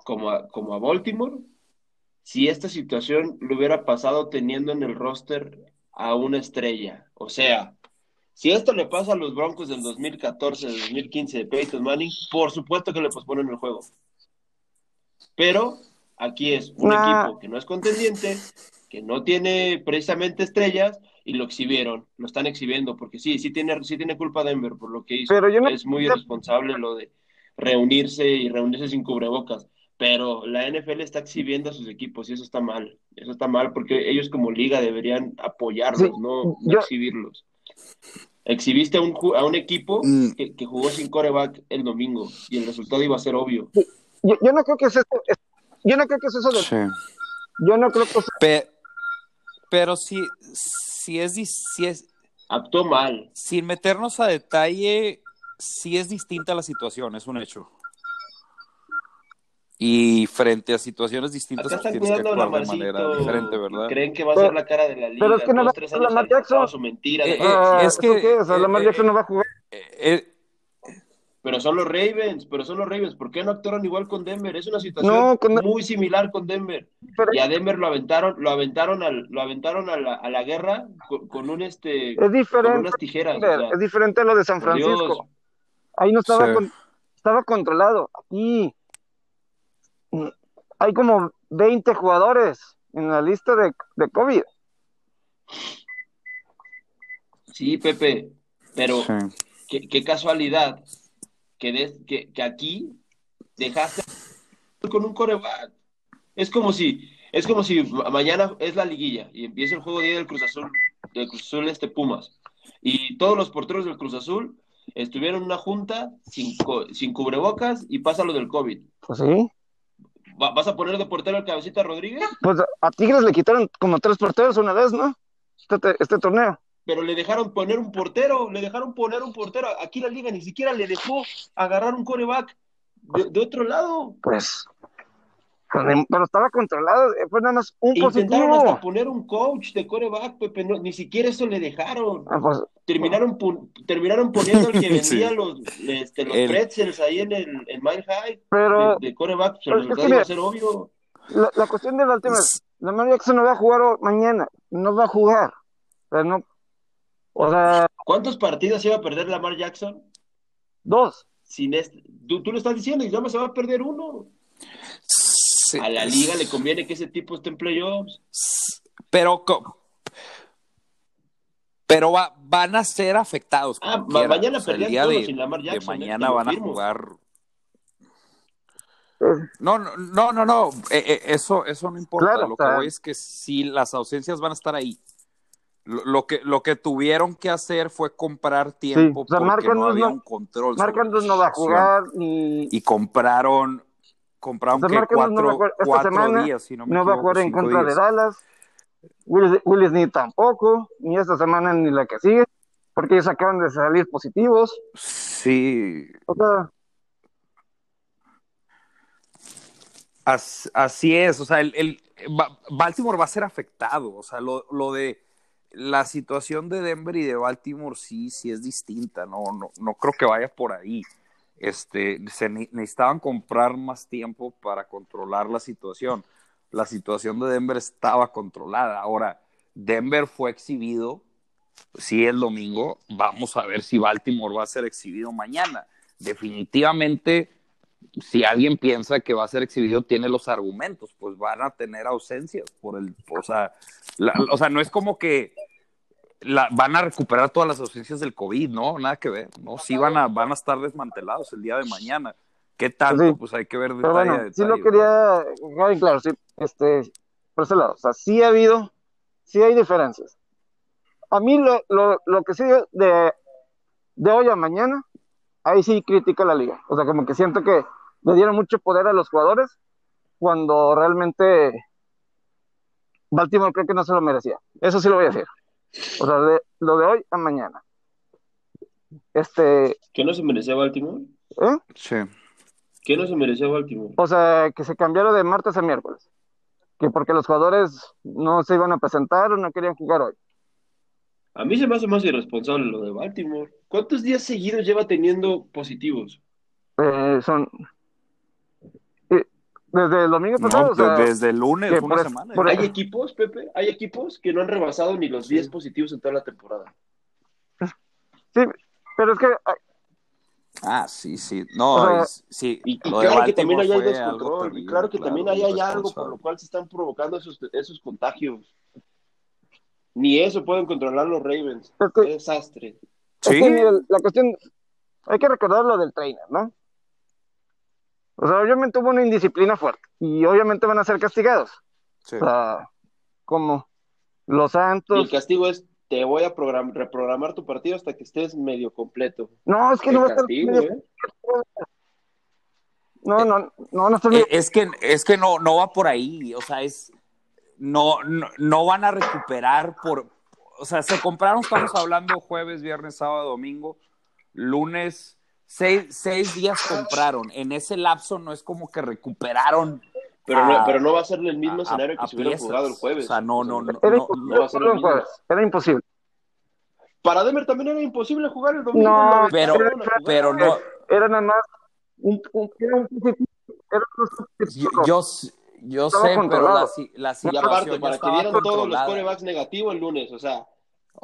como a, como a Baltimore, si esta situación le hubiera pasado teniendo en el roster a una estrella. O sea, si esto le pasa a los Broncos del 2014, del 2015 de Peyton Manning, por supuesto que le posponen el juego. Pero aquí es un equipo que no es contendiente, que no tiene precisamente estrellas y lo exhibieron, lo están exhibiendo, porque sí, sí tiene, sí tiene culpa Denver por lo que hizo. Pero Es muy irresponsable lo de reunirse y reunirse sin cubrebocas. Pero la NFL está exhibiendo a sus equipos y eso está mal. Eso está mal porque ellos como liga deberían apoyarlos, Sí, no, no yo- exhibirlos. Exhibiste a un, a un equipo Mm. que, que jugó sin coreback el domingo y el resultado iba a ser obvio. Yo, yo no creo que es eso, es- yo no creo que es eso de, Sí. yo no creo que es- Pe- pero si, si es, si es, Actuó mal. sin meternos a detalle, sí es distinta la situación, es un hecho. Y frente a situaciones distintas, Acá están tienes que cuidando a actuar de Lamarcito. manera diferente, ¿verdad? Creen que va a Pero- ser la cara de la liga. pero es que no va- tres años Lamar Jackson- su mentira. Eh, de- Ah, es que-. O sea, eh, Lamar eh, Jackson no va a jugar. Eh, eh, Pero son los Ravens, pero son los Ravens. ¿Por qué no actuaron igual con Denver? Es una situación No, con- muy similar con Denver. Pero Y a Denver lo aventaron, lo aventaron al, lo aventaron a la, a la guerra con, con un este es con unas tijeras. o sea, es diferente a lo de San Dios. Francisco. Ahí no estaba, Sí. con- estaba controlado. Aquí hay como 20 jugadores en la lista de, de COVID. Sí, Pepe, pero sí. qué, qué casualidad que, des- que, que aquí dejaste con un coreback. Es como si, es como si ma- mañana es la liguilla y empieza el juego día del Cruz Azul, del Cruz Azul este Pumas. Y todos los porteros del Cruz Azul estuvieron en una junta sin, co- sin cubrebocas y pasa lo del COVID. Pues sí. ¿Va- ¿Vas a poner de portero al Cabecita Rodríguez? Pues a Tigres le quitaron como tres porteros una vez, ¿no? Este, este torneo. Pero le dejaron poner un portero, le dejaron poner un portero. Aquí la liga ni siquiera le dejó agarrar un coreback de, de otro lado. Pues, pero estaba controlado. eh, Fue nada más un Intentaron positivo. hasta poner un coach de coreback, Pepe, no, ni siquiera eso le dejaron. Ah, pues, Terminaron, pu- terminaron poniendo el que vendía Sí. los, este, los El- pretzels ahí en el en Mile High pero de, de coreback, pues, pero es iba mira, a ser obvio. la, la cuestión de Baltimore, Lamar Jackson no va a jugar mañana. No va a jugar. Pero no, o sea, ¿Cuántos partidos iba a perder Lamar Jackson? dos. Sin este, tú, tú lo estás diciendo y más se va a perder uno. Sí. A la liga le conviene que ese tipo esté en playoffs. Pero, pero va- van a ser afectados. Ah, ma- quiera. mañana O sea, todos de, sin Lamar Jackson, eh, mañana van a jugar. Eh, No, no, no, no, no. eh, eh, eso, eso no importa. Claro, lo o que voy es que sí, las ausencias van a estar ahí. Lo, lo que, lo que tuvieron que hacer fue comprar tiempo o sea, porque no había no- un control. La no va a jugar ni Y compraron, compraron que no cuatro, jugar esta cuatro semana, días, si no me no va a jugar en contra de días. Dallas. Willis, Willis ni tampoco, ni esta semana ni la que sigue, porque ellos acaban de salir positivos. Sí, O sea, As- así es, o sea, el, el- Ba- Baltimore va a ser afectado, o sea, lo, lo de la situación de Denver y de Baltimore sí, sí es distinta, no, no, no creo que vaya por ahí. Este, se ne- necesitaban comprar más tiempo para controlar la situación. La situación de Denver estaba controlada. Ahora, Denver fue exhibido, sí el domingo, vamos a ver si Baltimore va a ser exhibido mañana. Definitivamente si alguien piensa que va a ser exhibido, tiene los argumentos, pues van a tener ausencias por el, o sea, o sea, no es como que la, van a recuperar todas las ausencias del COVID, no, nada que ver, no, sí van a, van a estar desmantelados el día de mañana. ¿Qué tanto? Sí. Pues hay que ver detalle bueno, sí detalle, lo ¿verdad? quería claro, sí, este, por ese lado. O sea, sí ha habido, sí hay diferencias. A mí lo, lo, lo que sí de, de hoy a mañana, ahí sí critico a la liga. O sea, como que siento que le dieron mucho poder a los jugadores cuando realmente Baltimore creo que no se lo merecía. Eso sí lo voy a decir. O sea, de, lo de hoy a mañana. Este, ¿Qué no se merecía Baltimore? ¿eh? Sí. ¿Qué no se merecía Baltimore? O sea, que se cambiaron de martes a miércoles. Que porque los jugadores no se iban a presentar o no querían jugar hoy. A mí se me hace más irresponsable lo de Baltimore. ¿Cuántos días seguidos lleva teniendo positivos? Eh, son. Desde el domingo No, pasado, o sea, de- desde el lunes, una por- semana. por-. Hay equipos, Pepe, hay equipos que no han rebasado ni los 10 positivos en toda la temporada. sí, pero es que ah, Ah, sí, sí. No, O sea, es- sí. Y, claro que también hay algo. Y claro que también hay algo por lo cual se están provocando esos, esos contagios. Ni eso pueden controlar los Ravens. Es que- Qué desastre. es Sí. que, mira, la cuestión. Hay que recordar lo del trainer, ¿no? O sea, obviamente hubo una indisciplina fuerte y obviamente van a ser castigados. Sí. O sea, como los Y el Santos. castigo es, te voy a program- reprogramar tu partido hasta que estés medio completo. No, es que Qué no va a estar. castigo, ¿eh? No, no, no, no está Eh, Es que, es que no, no va por ahí, o sea, es no, no, no van a recuperar por, o sea, se compraron, estamos hablando jueves, viernes, sábado, domingo, lunes, seis, seis días compraron. En ese lapso no es como que recuperaron. Pero, a- no, pero no va a ser el mismo a- escenario que a si hubieran piezas. jugado el jueves. O sea, no, no, no. Era no, va a ser mismo. Era imposible. Para Denver también era imposible jugar el domingo. No, pero, pero no, Era nada más un, un, era un. Era un yo, yo, yo Estaba sé, pero la, la Y situación aparte, para que dieran todos los corebacks negativos el lunes, o sea,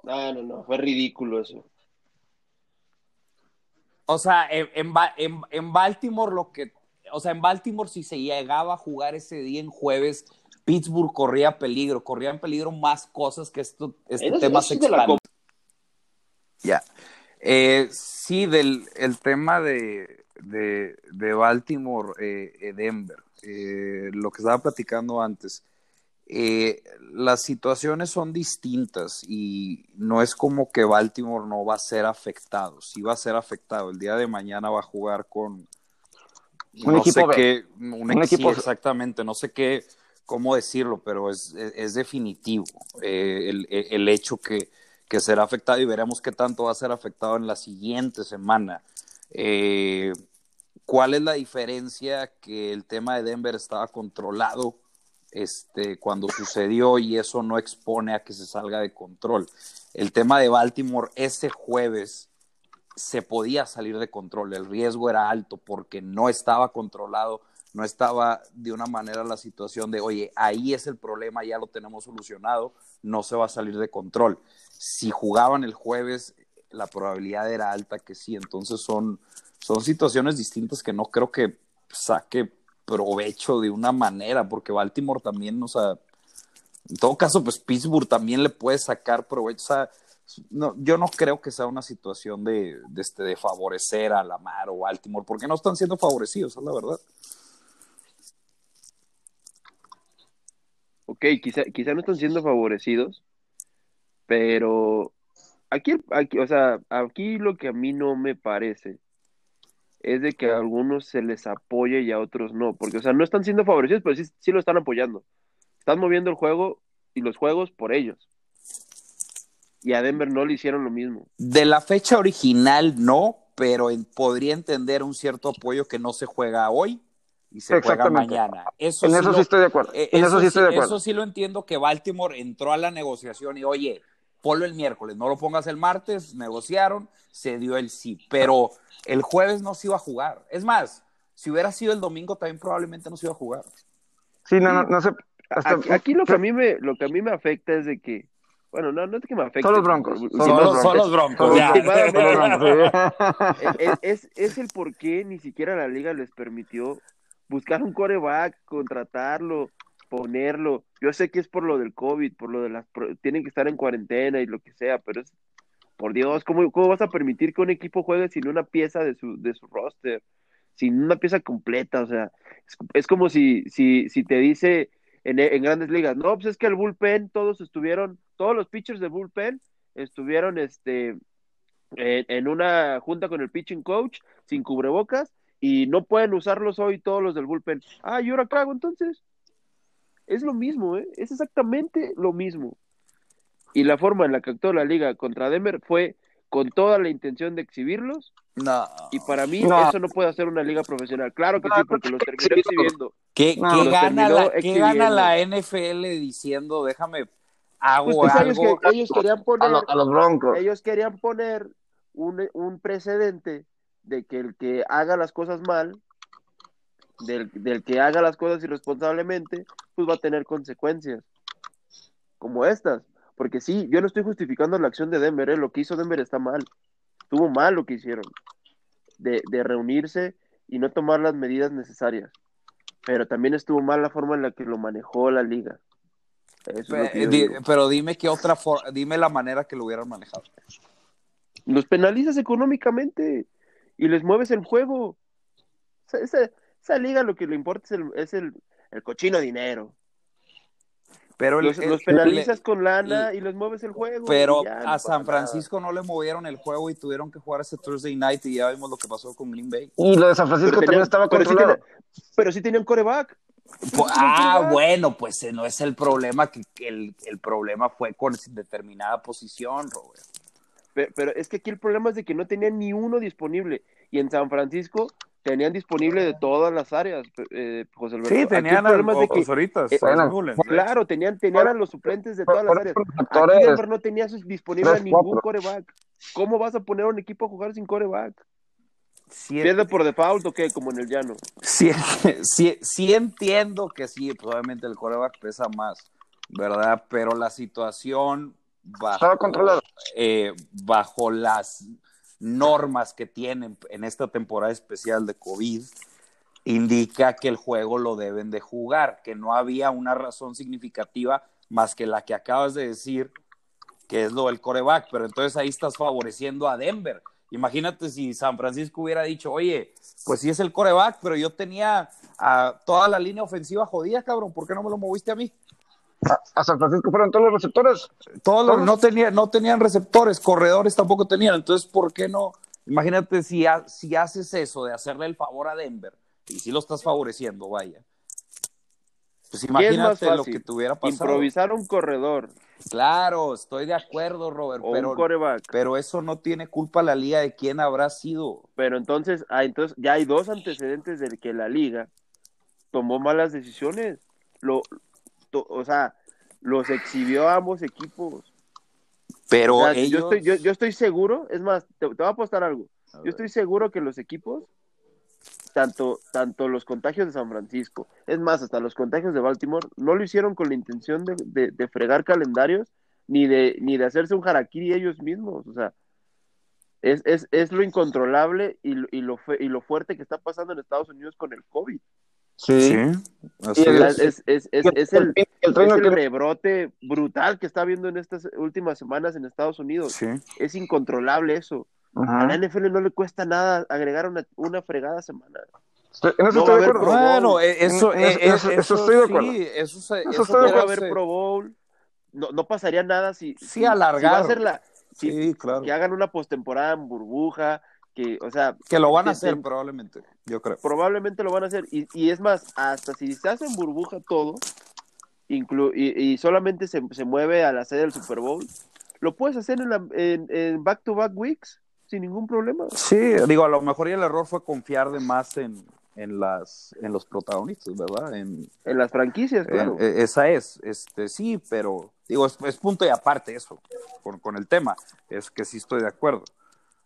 no, no, no, fue ridículo eso. O sea, en, en, en- en Baltimore lo que, o sea, en Baltimore si se llegaba a jugar ese día en jueves, Pittsburgh corría peligro, corría en peligro más cosas que esto, este tema se. Ya. Eh, sí, del el tema de, de, de Baltimore, eh, eh, Denver, eh, lo que estaba platicando antes. Eh, las situaciones son distintas y no es como que Baltimore no va a ser afectado, sí va a ser afectado. El día de mañana va a jugar con Un no equipo sé qué, un, Un equipo exactamente, no sé qué, cómo decirlo, pero es, es, es definitivo eh, el, el- el hecho que, que será afectado y veremos qué tanto va a ser afectado en la siguiente semana. Eh, ¿Cuál es la diferencia? Que el tema de Denver estaba controlado este, cuando sucedió y eso no expone a que se salga de control. El tema de Baltimore ese jueves se podía salir de control, el riesgo era alto porque no estaba controlado, no estaba de una manera la situación de, oye, ahí es el problema, ya lo tenemos solucionado, no se va a salir de control. Si jugaban el jueves, la probabilidad era alta que sí, entonces son, son situaciones distintas que no creo que saque provecho de una manera, porque Baltimore también, o sea, en todo caso, pues Pittsburgh también le puede sacar provecho, no, yo no creo que sea una situación de, de, este, de favorecer a Lamar o Baltimore, porque no están siendo favorecidos, es la verdad. Ok, quizá, quizá no están siendo favorecidos, pero aquí, aquí, o sea, aquí lo que a mí no me parece es de que a algunos se les apoye y a otros no, porque, o sea, no están siendo favorecidos, pero sí, sí lo están apoyando. Están moviendo el juego y los juegos por ellos. Y a Denver no le hicieron lo mismo. De la fecha original no, pero en, podría entender un cierto apoyo que no se juega hoy y se juega mañana. Eso en sí eso lo, sí estoy de acuerdo. eh, en eso, sí estoy de acuerdo. Eso sí lo entiendo que Baltimore entró a la negociación y oye, ponlo el miércoles, no lo pongas el martes, negociaron, se dio el sí, pero el jueves no se iba a jugar. Es más, si hubiera sido el domingo también probablemente no se iba a jugar. Sí, no, no, no sé. hasta- Aquí, aquí lo que a mí me, lo que a mí me afecta es de que, bueno, no, no es que me afecte. Son los broncos. Son los los, son los broncos. Ya. es, es, es el por qué ni siquiera la liga les permitió buscar un coreback, contratarlo, ponerlo. Yo sé que es por lo del COVID, por lo de las... Tienen que estar en cuarentena y lo que sea, pero es... Por Dios, ¿cómo, cómo vas a permitir que un equipo juegue sin una pieza de su, de su roster? Sin una pieza completa, o sea, es, como si, si, si te dice en, en grandes ligas, no, pues es que el bullpen, todos estuvieron, todos los pitchers de bullpen estuvieron este, en, en una junta con el pitching coach, sin cubrebocas, y no pueden usarlos hoy todos los del bullpen. Ah, ¿y ahora qué hago entonces? Es lo mismo, ¿eh? Es exactamente lo mismo. Y la forma en la que actuó la liga contra Denver fue con toda la intención de exhibirlos, No. y para mí No. eso no puede hacer una liga profesional. Claro que No, sí, porque los terminó exhibiendo. ¿Qué, No, qué gana, terminó la, ¿Qué gana la NFL diciendo, déjame, hago Pues, pues, ellos, algo? que- ellos querían A, poner, lo- a los broncos. ellos querían poner un, un precedente de que el que haga las cosas mal, del, del que haga las cosas irresponsablemente, pues va a tener consecuencias. Como estas. Porque sí, yo no estoy justificando la acción de Denver, ¿eh? lo que hizo Denver está mal. Estuvo mal lo que hicieron. De, de reunirse y no tomar las medidas necesarias. Pero también estuvo mal la forma en la que lo manejó la liga. Di- digo. pero dime qué otra forma, dime la manera que lo hubieran manejado. los penalizas económicamente y les mueves el juego. Se, se- esa liga lo que le importa es el, es el, el cochino dinero. Pero el- Los, el- los penalizas le- con lana y- y, les mueves el juego. Pero no a San nada. Francisco no le movieron el juego y tuvieron que jugar ese Thursday night y ya vimos lo que pasó con Green Bay. Y lo de San Francisco Pero también tenían- estaba pero sí controlado. tenían- pero sí tenían coreback. Pues, ah, bueno, pues eh, no es el problema, que, que el, el problema fue con determinada posición, Robert. Pero, pero es que aquí el problema es de que no tenían ni uno disponible. Y en San Francisco tenían disponible de todas las áreas, eh, José Alberto. Problema es de que, ahorita, eh, claro, tenían, tenían a los suplentes de todas las áreas. Aquí Denver no tenía disponible a ningún coreback. ¿Cómo vas a poner a un equipo a jugar sin coreback? Sí, ¿Pierde por default o qué? Como en el llano. sí, sí, sí entiendo que sí, pues, obviamente el coreback pesa más, ¿verdad? Pero la situación bajo, Estaba controlado. eh, bajo las normas que tienen en esta temporada especial de COVID, indica que el juego lo deben de jugar, que no había una razón significativa más que la que acabas de decir, que es lo del coreback, pero entonces ahí estás favoreciendo a Denver. Imagínate si San Francisco hubiera dicho, oye, pues sí es el coreback, pero yo tenía a toda la línea ofensiva jodida, cabrón, ¿por qué no me lo moviste a mí? A, a San Francisco fueron todos los receptores. Todos los- no, tenía, no tenían receptores, corredores tampoco tenían, entonces ¿por qué no? Imagínate si, ha- si haces eso de hacerle el favor a Denver, y si lo estás favoreciendo, vaya. Pues ¿Qué es más imagínate lo que te hubiera pasado. Improvisar un corredor Claro, estoy de acuerdo, Robert, o pero, un coreback. pero eso no tiene culpa la liga de quién habrá sido. Pero entonces, ah, entonces ya hay dos antecedentes de que la liga tomó malas decisiones. Lo, o sea, los exhibió a ambos equipos. Pero O sea, ellos... yo, estoy, yo, yo estoy seguro, es más, te, te voy a apostar algo. A Yo estoy seguro que los equipos, tanto, tanto los contagios de San Francisco, es más, hasta los contagios de Baltimore, no lo hicieron con la intención de, de- de fregar calendarios ni de, ni de hacerse un harakiri ellos mismos. O sea, es, es, es lo incontrolable y, lo- y, lo, fe- y lo fuerte que está pasando en Estados Unidos con el COVID. Sí, Y O el- es. es, es, es, es el, el que- rebrote brutal que está habiendo en estas últimas semanas en Estados Unidos. Sí. Es incontrolable eso. Ajá. A la NFL no le cuesta nada agregar una, una fregada semana. Estoy- En eso No estoy de acuerdo. Bueno, eh, eso, En- en eh, eso- eh, eso- eso estoy de acuerdo. Sí, eso Eso eso estoy de acuerdo. haber. Pro Bowl. No, no pasaría nada si, Sí, si- si va a ser la, si- Sí, claro. que hagan una postemporada en burbuja, que, o sea, Que lo van a hacer probablemente, yo creo. probablemente lo van a hacer. Y, y es más, hasta si se hace en burbuja todo, inclu- y, y solamente se, se mueve a la sede del Super Bowl, lo puedes hacer en, la- en, en back-to-back weeks sin ningún problema. Sí, digo, a lo mejor el error fue confiar de más en, en las en los protagonistas, ¿verdad? En, En las franquicias, claro. en- eh, esa es, este sí, pero digo, es, es punto y aparte eso, con, con el tema, es que sí estoy de acuerdo.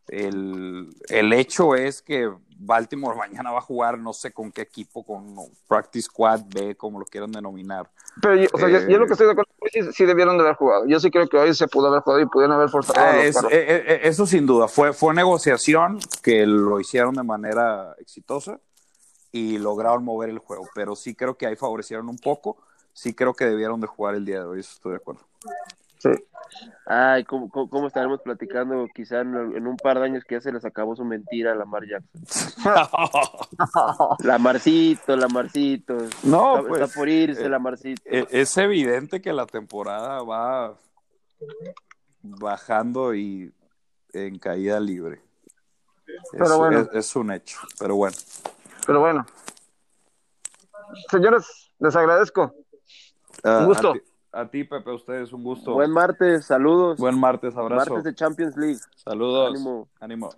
El, el hecho es que Baltimore mañana va a jugar, no sé con qué equipo, con Practice Squad B, como lo quieran denominar. Pero yo, o sea, yo, Eh, yo lo que estoy de acuerdo es que sí, sí debieron de haber jugado. Yo sí creo que hoy se pudo haber jugado y pudieron haber forzado a Ah, los es- eh, eh, eso sin duda, fue, fue negociación que lo hicieron de manera exitosa y lograron mover el juego, pero sí creo que ahí favorecieron un poco, sí creo que debieron de jugar el día de hoy, eso estoy de acuerdo. Sí. Ay, ¿cómo, cómo, cómo estaremos platicando quizá en, en un par de años que ya se les acabó su mentira a Lamar Jackson? Lamarcito, Lamarcito. No, está, pues, está por irse, eh, Lamarcito. E- Es evidente que la temporada va bajando y en caída libre. Pero es, bueno. es- es un hecho, pero bueno. Pero bueno. Señores, les agradezco. Ah, Un gusto. A ti, a ti, Pepe, a ustedes un gusto. Buen martes, saludos. Buen martes, abrazo. martes de Champions League. Saludos. Ánimo. Ánimo.